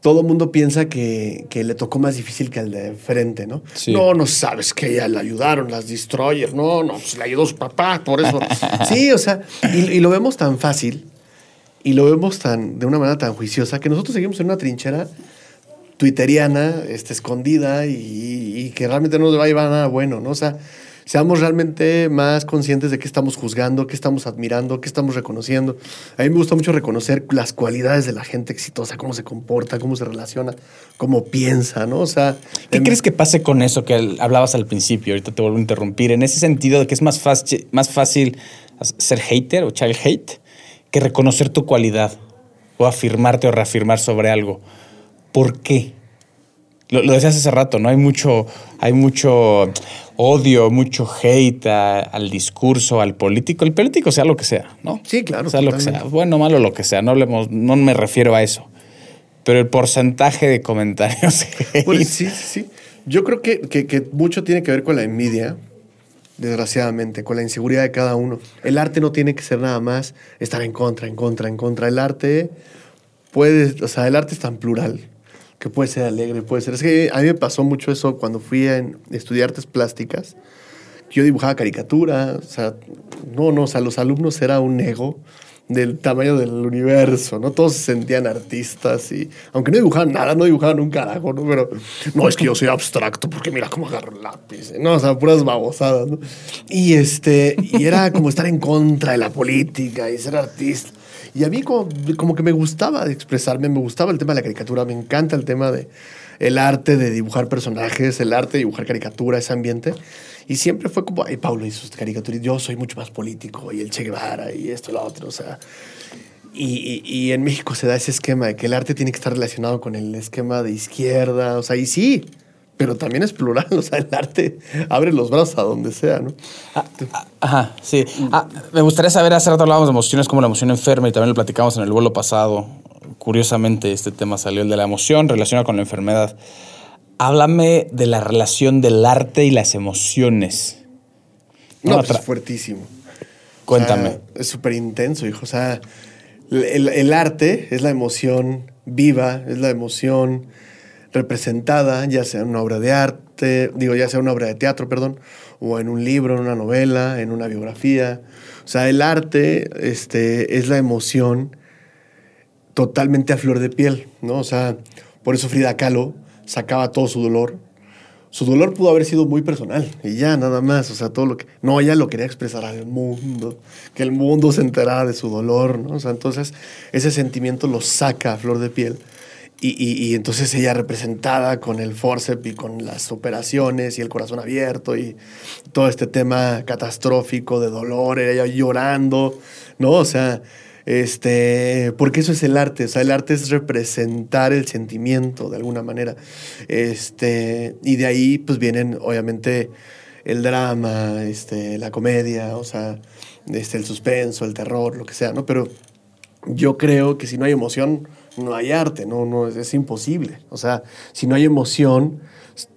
todo el mundo piensa que, que le tocó más difícil que al de frente, ¿no? Sí. No, no sabes que ella le ayudaron las Destroyer. No, no, pues le ayudó su papá, por eso. sí, o sea, y, y lo vemos tan fácil y lo vemos tan, de una manera tan juiciosa que nosotros seguimos en una trinchera twitteriana, este, escondida y, y que realmente no nos va a llevar a nada bueno, ¿no? O sea, seamos realmente más conscientes de qué estamos juzgando, qué estamos admirando, qué estamos reconociendo. A mí me gusta mucho reconocer las cualidades de la gente exitosa, cómo se comporta, cómo se relaciona, cómo piensa, ¿no? O sea, ¿Qué crees que pase con eso que hablabas al principio? Ahorita te vuelvo a interrumpir. En ese sentido de que es más fácil, más fácil ser hater o child hate que reconocer tu cualidad o afirmarte o reafirmar sobre algo. ¿Por qué? Lo, lo decías hace rato, ¿no? Hay mucho, hay mucho odio, mucho hate a- al discurso, al político. El político sea lo que sea, ¿no? Sí, claro, Sea lo que sea. Bueno, malo, lo que sea. No, hablemos, no me refiero a eso. Pero el porcentaje de comentarios. Sí, sí, sí. Yo creo que, que- que mucho tiene que ver con la envidia, desgraciadamente, con la inseguridad de cada uno. El arte no tiene que ser nada más estar en contra, en contra, en contra. El arte puede, o sea, el arte es tan plural que puede ser alegre, puede ser. Es que a mí me pasó mucho eso cuando fui a estudiar artes plásticas, yo dibujaba caricatura, o sea, no, no, o sea, los alumnos era un ego del tamaño del universo, ¿no? Todos se sentían artistas y, aunque no dibujaban nada, no dibujaban un carajo, ¿no? Pero, no, es que yo soy abstracto porque mira cómo agarro el lápiz, ¿eh? ¿no? O sea, puras babosadas, ¿no? Y este, y era como estar en contra de la política y ser artista. Y a mí como, como que me gustaba expresarme, me gustaba el tema de la caricatura, me encanta el tema de el arte de dibujar personajes, el arte de dibujar caricatura, ese ambiente. Y siempre fue como, ay, Pablo y sus caricaturas, yo soy mucho más político, y el Che Guevara, y esto lo otro, o sea. Y, y, y, en México se da ese esquema de que el arte tiene que estar relacionado con el esquema de izquierda, o sea, y sí, pero también es plural, o sea, el arte abre los brazos a donde sea, ¿no? Ah, ah, ajá, sí. Ah, me gustaría saber, hace rato hablábamos de emociones como la emoción enferma y también lo platicamos en el vuelo pasado. Curiosamente, este tema salió el de la emoción relacionada con la enfermedad. Háblame de la relación del arte y las emociones. No, no pues es fuertísimo. Cuéntame. O sea, es súper intenso, hijo. O sea, el, el, arte es la emoción viva, es la emoción representada, ya sea en una obra de arte, digo, ya sea una obra de teatro, perdón, o en un libro, en una novela, en una biografía. O sea, el arte este, es la emoción totalmente a flor de piel, ¿no? O sea, por eso Frida Kahlo sacaba todo su dolor. Su dolor pudo haber sido muy personal y ya nada más, o sea, todo lo que... No, ella lo quería expresar al mundo, que el mundo se enterara de su dolor, ¿no? O sea, entonces ese sentimiento lo saca a flor de piel. Y, y, y, entonces ella representada con el forceps y con las operaciones y el corazón abierto y todo este tema catastrófico de dolor, ella llorando, ¿no? O sea, este, porque eso es el arte, o sea, el arte es representar el sentimiento de alguna manera. Este, y de ahí pues vienen obviamente el drama, este, la comedia, o sea, este, el suspenso, el terror, lo que sea, ¿no? Pero yo creo que si no hay emoción, no hay arte, no, no, es, imposible. O sea, si no hay emoción,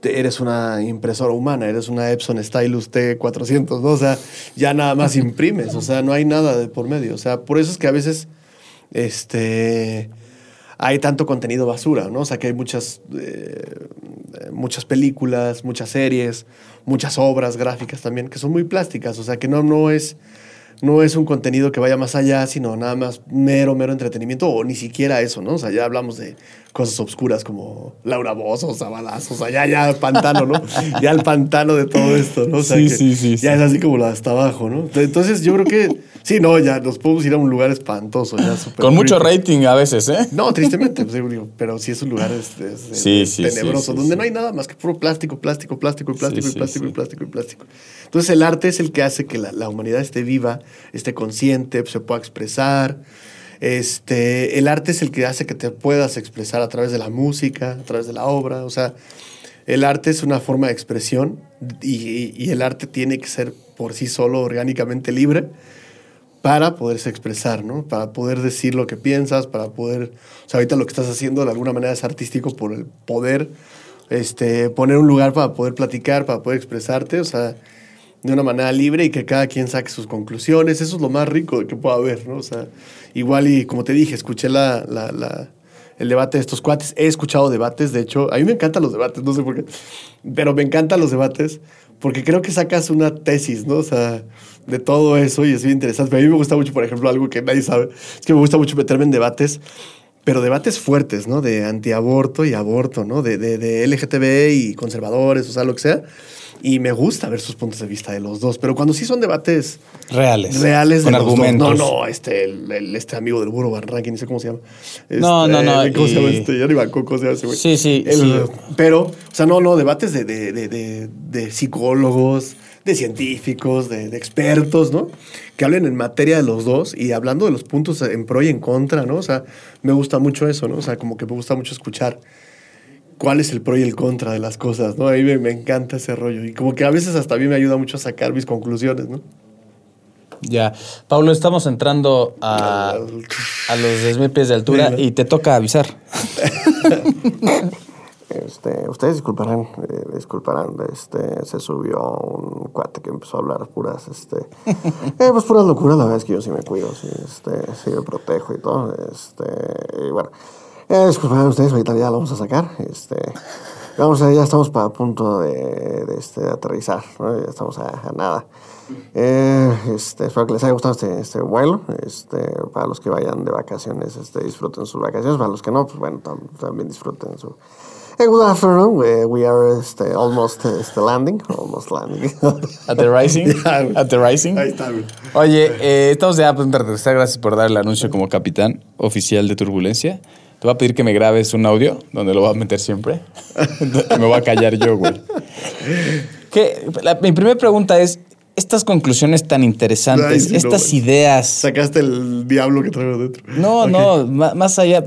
eres una impresora humana, eres una Epson Stylus T400, ¿no? O sea, ya nada más imprimes, o sea, no hay nada de por medio. O sea, por eso es que a veces, este, hay tanto contenido basura, ¿no? O sea, que hay muchas, eh, muchas películas, muchas series, muchas obras gráficas también, que son muy plásticas, o sea, que no, no es no es un contenido que vaya más allá, sino nada más mero, mero entretenimiento, o ni siquiera eso, ¿no? O sea, ya hablamos de cosas obscuras como Laura Bozo, o Zabalaz, o sea, ya, ya el pantano, ¿no? ya el pantano de todo esto, ¿no? O sea, sí, que sí, sí, ya sí. es así como hasta abajo, ¿no? Entonces yo creo que, sí, no, ya nos podemos ir a un lugar espantoso, ya súper Con mucho rating a veces, ¿eh? No, tristemente, pues, digo, pero sí es un lugar es, es- Sí, es tenebroso, donde no hay nada más que puro plástico, plástico, plástico y plástico y plástico y plástico y plástico. Entonces el arte es el que hace que la, la humanidad esté viva, esté consciente, se pueda expresar. Este, el arte es el que hace que te puedas expresar a través de la música, a través de la obra. O sea, el arte es una forma de expresión y, y el arte tiene que ser por sí solo orgánicamente libre para poderse expresar, ¿no? Para poder decir lo que piensas, para poder... O sea, ahorita lo que estás haciendo de alguna manera es artístico por el poder este, poner un lugar para poder platicar, para poder expresarte, o sea, de una manera libre y que cada quien saque sus conclusiones. Eso es lo más rico que pueda haber, ¿no? O sea, igual y como te dije, escuché la, la, el debate de estos cuates. He escuchado debates, de hecho, a mí me encantan los debates, no sé por qué, pero me encantan los debates porque creo que sacas una tesis, ¿no? O sea, de todo eso y es bien interesante. A mí me gusta mucho, por ejemplo, algo que nadie sabe, es que me gusta mucho meterme en debates, pero debates fuertes, ¿no? De antiaborto y aborto, ¿no? De, de, de LGTB y conservadores, o sea, lo que sea. Y me gusta ver sus puntos de vista de los dos, pero cuando sí son debates Reales. reales Con de los dos. argumentos. No, no, este, el, el- este amigo del burro Van no sé cómo se llama. No, Este, no, no, ¿Cómo se llama este? Ya ni cómo se llama ese güey. Sí, sí, El- sí. Pero, o sea, no, no, debates de, de, de, de- de psicólogos, de científicos, de, de expertos, ¿no? Que hablen en materia de los dos y hablando de los puntos en pro y en contra, ¿no? O sea, me gusta mucho eso, ¿no? O sea, como que me gusta mucho escuchar cuál es el pro y el contra de las cosas, ¿no? A mí me, me encanta ese rollo y como que a veces hasta a mí me ayuda mucho a sacar mis conclusiones, ¿no? Ya. Pablo, estamos entrando a, a los 10.000 pies de altura y te toca avisar. Este, ustedes disculparán, eh, disculparán, este, se subió un cuate que empezó a hablar puras, este, eh, pues puras locuras, la verdad es que yo sí me cuido, sí, este, sí me protejo y todo, este, y bueno, eh, disculparán ustedes, ahorita ya lo vamos a sacar, este, Vamos, a- ya estamos para punto de, de, este, de aterrizar, ¿no? Ya estamos a, a nada. Eh, este, espero que les haya gustado este, este vuelo. Este, para los que vayan de vacaciones, este, disfruten sus vacaciones. Para los que no, pues bueno, tam- también disfruten su... Hey, good afternoon. We, we are este, almost este, landing. Almost landing. At the Rising. Güey. At the Rising. Ahí está. Oye, eh, estamos ya a punto de regresar. Gracias por dar el anuncio como capitán oficial de Turbulencia. Te voy a pedir que me grabes un audio donde lo voy a meter siempre. me voy a callar yo, güey. Que, la- mi primera pregunta es, estas conclusiones tan interesantes, Ay, sí, no, estas güey. ideas... Sacaste el diablo que traigo dentro. No, Ok. no, más allá...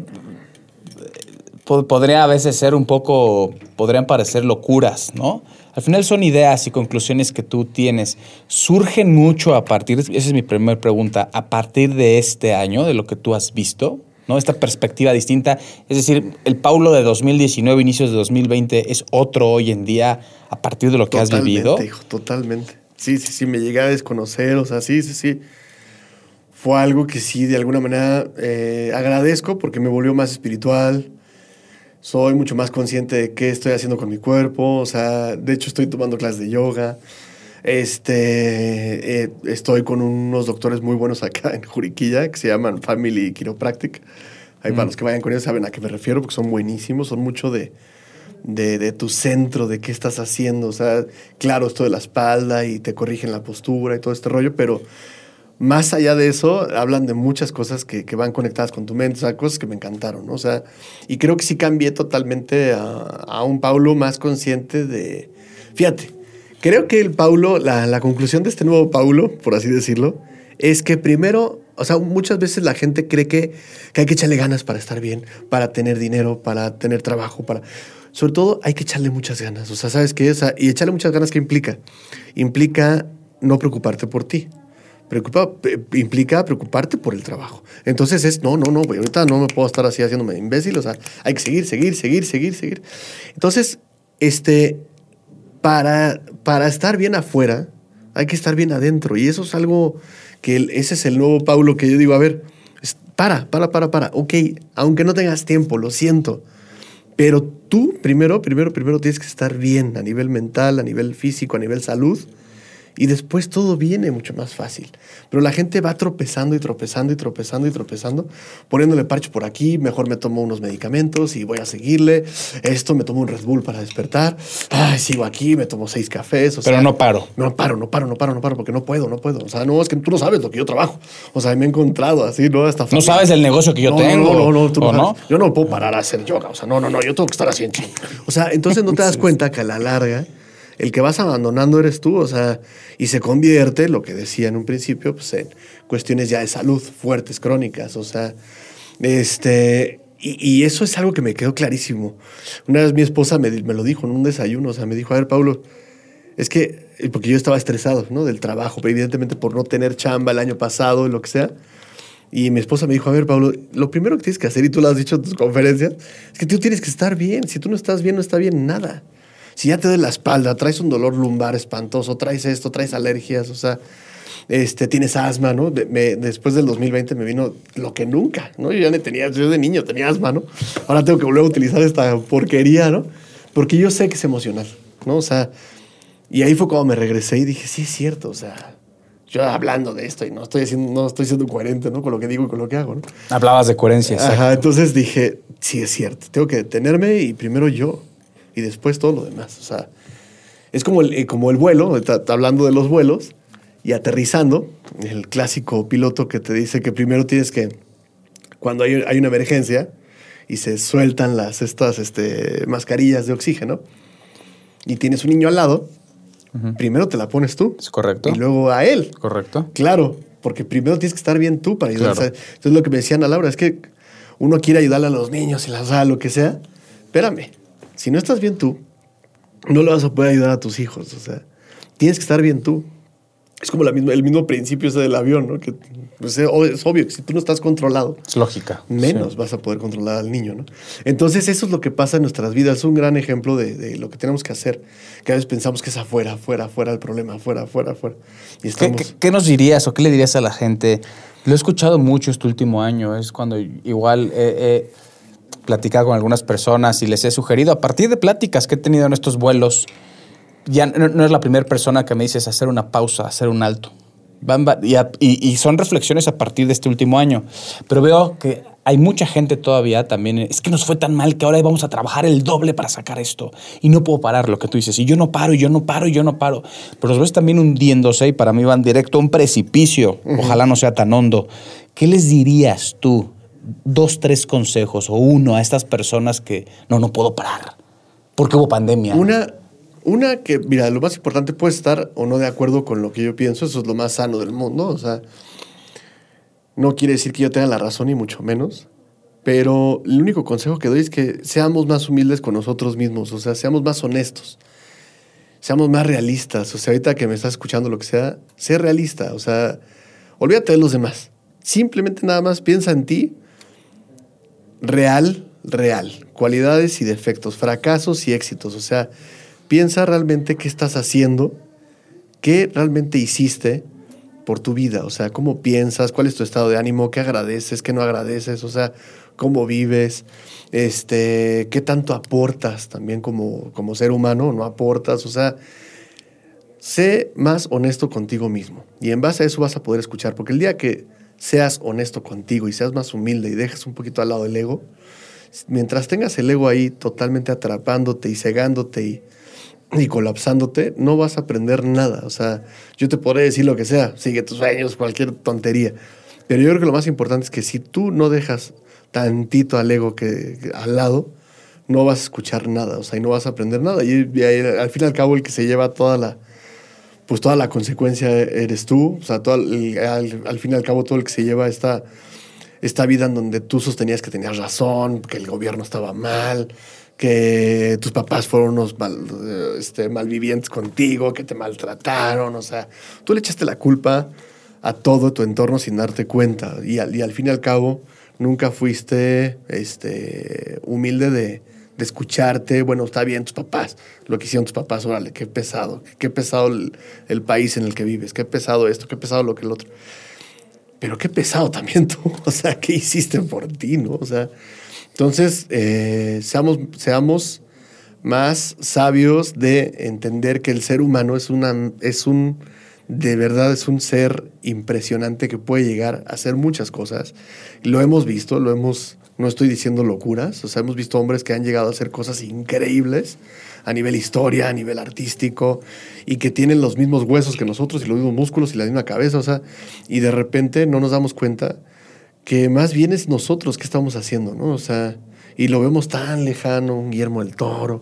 po- Podría a veces ser un poco, podrían parecer locuras, ¿no? Al final son ideas y conclusiones que tú tienes. ¿Surgen mucho a partir, esa es mi primera pregunta, a partir de este año, de lo que tú has visto? ¿No? Esta perspectiva distinta. Es decir, el Paulo de 2019, inicios de 2020, es otro hoy en día a partir de lo que has vivido. Totalmente, hijo, totalmente. Sí, sí, sí, me llegué a desconocer, o sea, sí, sí, sí. Fue algo que sí, de alguna manera, eh, agradezco porque me volvió más espiritual. Soy mucho más consciente de qué estoy haciendo con mi cuerpo. O sea, de hecho, estoy tomando clases de yoga. Este, eh, estoy con unos doctores muy buenos acá en Juriquilla que se llaman Family Chiropractic. Ahí para los que vayan con ellos saben a qué me refiero porque son buenísimos, son mucho de, de, de tu centro, de qué estás haciendo. O sea, claro, esto de la espalda y te corrigen la postura y todo este rollo, pero más allá de eso, hablan de muchas cosas que, van conectadas con tu mente, o cosas que me encantaron. O sea, y creo que sí cambié totalmente a, un Paulo más consciente de... Fíjate, creo que el Paulo, la, conclusión de este nuevo Paulo, por así decirlo, es que primero, o sea, muchas veces la gente cree que, hay que echarle ganas para estar bien, para tener dinero, para tener trabajo, para... Sobre todo hay que echarle muchas ganas, o sea, ¿sabes qué? O y echarle muchas ganas, ¿qué implica? Implica no preocuparte por ti. Preocupa, implica preocuparte por el trabajo. Entonces es, no, no, no, ahorita no me puedo estar así haciéndome imbécil, o sea, hay que seguir, seguir, seguir, seguir, seguir. Entonces, este, para, para estar bien afuera, hay que estar bien adentro. Y eso es algo que el- ese es el nuevo Paulo que yo digo, a ver, para, para, para, para. Ok, aunque no tengas tiempo, lo siento. Pero tú, primero, primero, primero tienes que estar bien a nivel mental, a nivel físico, a nivel salud. Y después todo viene mucho más fácil. Pero la gente va tropezando y tropezando y tropezando y tropezando, poniéndole parche por aquí, mejor me tomo unos medicamentos y voy a seguirle. Esto, me tomo un Red Bull para despertar. Ay, sigo aquí, me tomo seis cafés. o Pero sea, no paro. No paro, no paro, no paro, no paro, porque no puedo, no puedo. O sea, no, es que tú no sabes lo que yo trabajo. O sea, me he encontrado así, ¿no? Hasta No sabes el negocio que yo no, tengo. No, no, no, tú no ¿o no? Yo no puedo parar a hacer yoga. O sea, no, no, no, yo tengo que estar así en. O sea, entonces no te das cuenta que a la larga el que vas abandonando eres tú. O sea, y se convierte, lo que decía en un principio, pues en cuestiones ya de salud fuertes, crónicas. O sea, este. Y, eso es algo que me quedó clarísimo. Una vez mi esposa me, me lo dijo en un desayuno. O sea, me dijo, a ver, Pablo, es que, eh, porque yo estaba estresado, ¿no? Del trabajo, evidentemente por no tener chamba el año pasado, lo que sea. Y mi esposa me dijo, a ver, Pablo, lo primero que tienes que hacer, y tú lo has dicho en tus conferencias, es que tú tienes que estar bien. Si tú no estás bien, no está bien nada. Si ya te duele la espalda, traes un dolor lumbar espantoso, traes esto, traes alergias, o sea, este, tienes asma, ¿no? De- me- después del 2020 me vino lo que nunca, ¿no? Yo ya no tenía, yo de niño tenía asma, ¿no? Ahora tengo que volver a utilizar esta porquería, ¿no? Porque yo sé que es emocional, ¿no? O sea, y ahí fue cuando me regresé y dije, sí es cierto, o sea, yo hablando de esto y no estoy, haciendo, no estoy siendo coherente, ¿no? Con lo que digo y con lo que hago, ¿no? Hablabas de coherencia. exacto. Ajá, entonces dije, sí es cierto, tengo que detenerme y primero yo y después todo lo demás. O sea, es como el, eh, como el vuelo, está- está hablando de los vuelos y aterrizando, el clásico piloto que te dice que primero tienes que, cuando hay, hay una emergencia y se sueltan las, estas este, mascarillas de oxígeno y tienes un niño al lado, primero te la pones tú Es correcto. y luego a él. Correcto. Claro, porque primero tienes que estar bien tú para ayudar. Claro. Entonces lo que me decían a Laura es que uno quiere ayudarle a los niños y las da lo que sea. Espérame, si no estás bien tú, no le vas a poder ayudar a tus hijos. O sea, tienes que estar bien tú. Es como la misma, el mismo principio ese del avión, ¿no? Que pues, es ob- es obvio que si tú no estás controlado, Es lógica. menos Sí. vas a poder controlar al niño, ¿no? Entonces eso es lo que pasa en nuestras vidas, es un gran ejemplo de, de lo que tenemos que hacer, que a veces pensamos que es afuera, afuera, afuera el problema, afuera, afuera, afuera. Y ¿Qué, estamos... qué- qué nos dirías o qué le dirías a la gente? Lo he escuchado mucho este último año. Es cuando igual eh, eh, platicado con algunas personas y les he sugerido, a partir de pláticas que he tenido en estos vuelos, ya no, no es la primera persona que me dices hacer una pausa, hacer un alto. Van va- y, a- y- y son reflexiones a partir de este último año. Pero veo que hay mucha gente todavía también. Es que nos fue tan mal que ahora vamos a trabajar el doble para sacar esto. Y no puedo parar lo que tú dices. Y yo no paro, y yo no paro, y yo no paro. Pero los ves también hundiéndose y para mí van directo a un precipicio. Ojalá no sea tan hondo. ¿Qué les dirías tú? Dos, tres consejos o uno a estas personas que no, no puedo parar. Porque hubo pandemia. Una, una que, mira, lo más importante puede estar o no de acuerdo con lo que yo pienso, eso es lo más sano del mundo, o sea, no quiere decir que yo tenga la razón ni mucho menos, pero el único consejo que doy es que seamos más humildes con nosotros mismos, o sea, seamos más honestos, seamos más realistas, o sea, ahorita que me estás escuchando lo que sea, sé realista, o sea, olvídate de los demás, simplemente nada más piensa en ti, real, real, cualidades y defectos, fracasos y éxitos, o sea, piensa realmente qué estás haciendo, qué realmente hiciste por tu vida, o sea, cómo piensas, cuál es tu estado de ánimo, qué agradeces, qué no agradeces, o sea, cómo vives, este, qué tanto aportas también como, como ser humano, no aportas, o sea, sé más honesto contigo mismo. Y en base a eso vas a poder escuchar, porque el día que seas honesto contigo y seas más humilde y dejes un poquito al lado el ego, mientras tengas el ego ahí totalmente atrapándote y cegándote y, y colapsándote, no vas a aprender nada. O sea, yo te podré decir lo que sea, sigue tus sueños, cualquier tontería. Pero yo creo que lo más importante es que si tú no dejas tantito al ego que, al lado, no vas a escuchar nada, o sea, y no vas a aprender nada. Y, y al fin y al cabo el que se lleva toda la, pues toda la consecuencia eres tú, o sea, todo al, al fin y al cabo todo el que se lleva esta, esta vida en donde tú sostenías que tenías razón, que el gobierno estaba mal, que tus papás fueron unos mal, este, malvivientes contigo, que te maltrataron, o sea, tú le echaste la culpa a todo tu entorno sin darte cuenta. Y al, y al fin y al cabo nunca fuiste este, humilde de, de escucharte, bueno, está bien tus papás, lo que hicieron tus papás, órale, qué pesado, qué pesado el, el país en el que vives, qué pesado esto, qué pesado lo que el otro. Pero qué pesado también tú, o sea, ¿qué hiciste por ti, no? O sea, entonces, eh, seamos, seamos más sabios de entender que el ser humano es, una, es un, de verdad es un ser impresionante que puede llegar a hacer muchas cosas. Lo hemos visto, lo hemos, no estoy diciendo locuras, o sea, hemos visto hombres que han llegado a hacer cosas increíbles a nivel historia, a nivel artístico, y que tienen los mismos huesos que nosotros y los mismos músculos y la misma cabeza, o sea, y de repente no nos damos cuenta que más bien es nosotros que estamos haciendo, ¿no? O sea, y lo vemos tan lejano, Guillermo del Toro,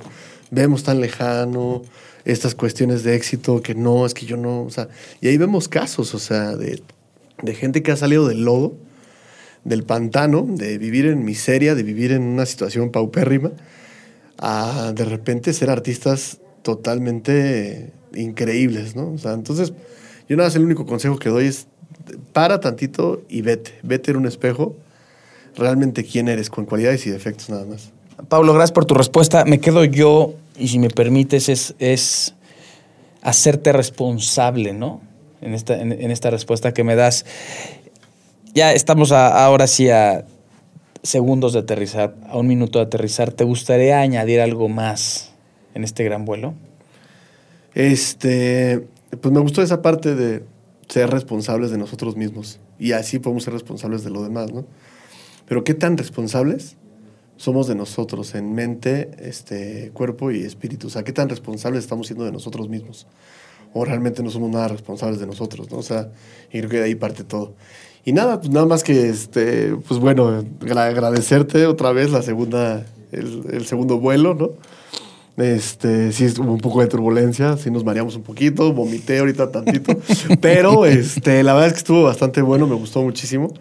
vemos tan lejano estas cuestiones de éxito que no, es que yo no, o sea, y ahí vemos casos, o sea, de gente que ha salido del lodo, del pantano, de vivir en miseria, de vivir en una situación paupérrima, a de repente ser artistas totalmente increíbles, ¿no? O sea, entonces, yo nada más el único consejo que doy es para tantito y vete, vete en un espejo realmente quién eres, con cualidades y defectos nada más. Pablo, gracias por tu respuesta. Me quedo yo, y si me permites, es, es hacerte responsable, ¿no? En esta, en, en esta respuesta que me das. Ya estamos a- ahora sí a segundos de aterrizar, a un minuto de aterrizar. ¿Te gustaría añadir algo más en este gran vuelo? Este, pues me gustó esa parte de ser responsables de nosotros mismos y así podemos ser responsables de lo demás, ¿no? Pero qué tan responsables somos de nosotros en mente, este, cuerpo y espíritu, o sea, qué tan responsables estamos siendo de nosotros mismos o realmente no somos nada responsables de nosotros, ¿no? O sea, y creo que de ahí parte todo. Y nada, pues nada más que, este, pues bueno, agra- agradecerte otra vez la segunda, el, el segundo vuelo, ¿no? Este, sí hubo un poco de turbulencia, sí nos mareamos un poquito, vomité ahorita tantito, pero este, la verdad es que estuvo bastante bueno, me gustó muchísimo.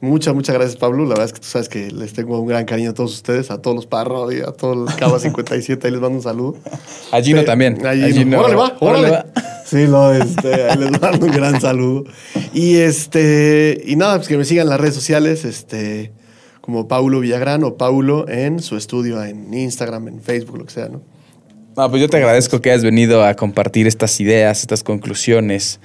Muchas, muchas gracias, Pablo. La verdad es que tú sabes que les tengo un gran cariño a todos ustedes, a todos los Parro y a todo el Cava 57. Ahí les mando un saludo. A Gino también. a A Gino. Órale, va, Órale, órale. Sí, no, este, ahí les mando un gran saludo. Y este, y nada, pues que me sigan en las redes sociales, este, como Paulo Villagrán o Paulo en su estudio, en Instagram, en Facebook, lo que sea, ¿no? No, pues yo te agradezco que hayas venido a compartir estas ideas, estas conclusiones.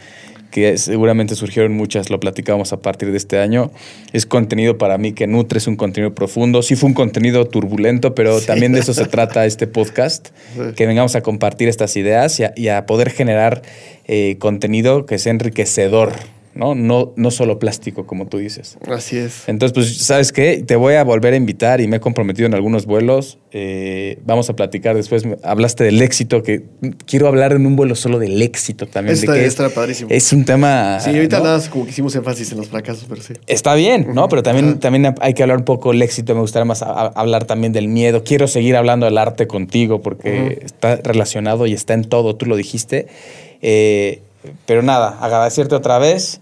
Que seguramente surgieron muchas, lo platicamos a partir de este año. Es contenido para mí que nutre, es un contenido profundo. Sí fue un contenido turbulento, pero también de eso se trata este podcast, que vengamos a compartir estas ideas y a, y a poder generar eh, contenido que sea enriquecedor ¿no? No, no solo plástico, como tú dices. Así es. Entonces, pues, ¿sabes qué? Te voy a volver a invitar y me he comprometido en algunos vuelos. Eh, vamos a platicar después. Hablaste del éxito, que quiero hablar en un vuelo solo del éxito también. Está, de que está padrísimo. Es un tema. Sí, ahorita ¿no? nada, como que hicimos énfasis en los fracasos, pero sí. Está bien, ¿no? Pero también, también hay que hablar un poco del éxito. Me gustaría más a- a- hablar también del miedo. Quiero seguir hablando del arte contigo porque está relacionado y está en todo. Tú lo dijiste. Eh, pero nada, agradecerte otra vez.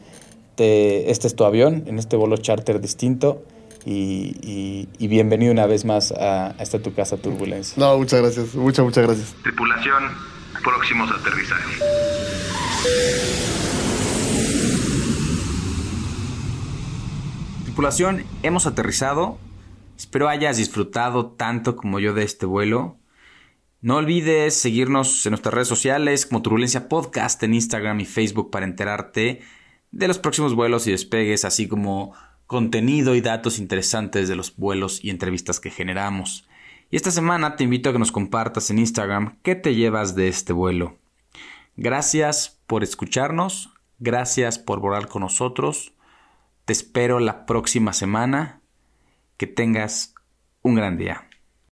Te- este es tu avión en este vuelo charter distinto. Y, y- y bienvenido una vez más a, a esta tu casa Turbulencia. No, muchas gracias. Muchas, muchas gracias. Tripulación, próximos a aterrizaje. Tripulación, hemos aterrizado. Espero hayas disfrutado tanto como yo de este vuelo. No olvides seguirnos en nuestras redes sociales como Turbulencia Podcast en Instagram y Facebook para enterarte de los próximos vuelos y despegues, así como contenido y datos interesantes de los vuelos y entrevistas que generamos. Y esta semana te invito a que nos compartas en Instagram qué te llevas de este vuelo. Gracias por escucharnos, gracias por volar con nosotros. Te espero la próxima semana. Que tengas un gran día.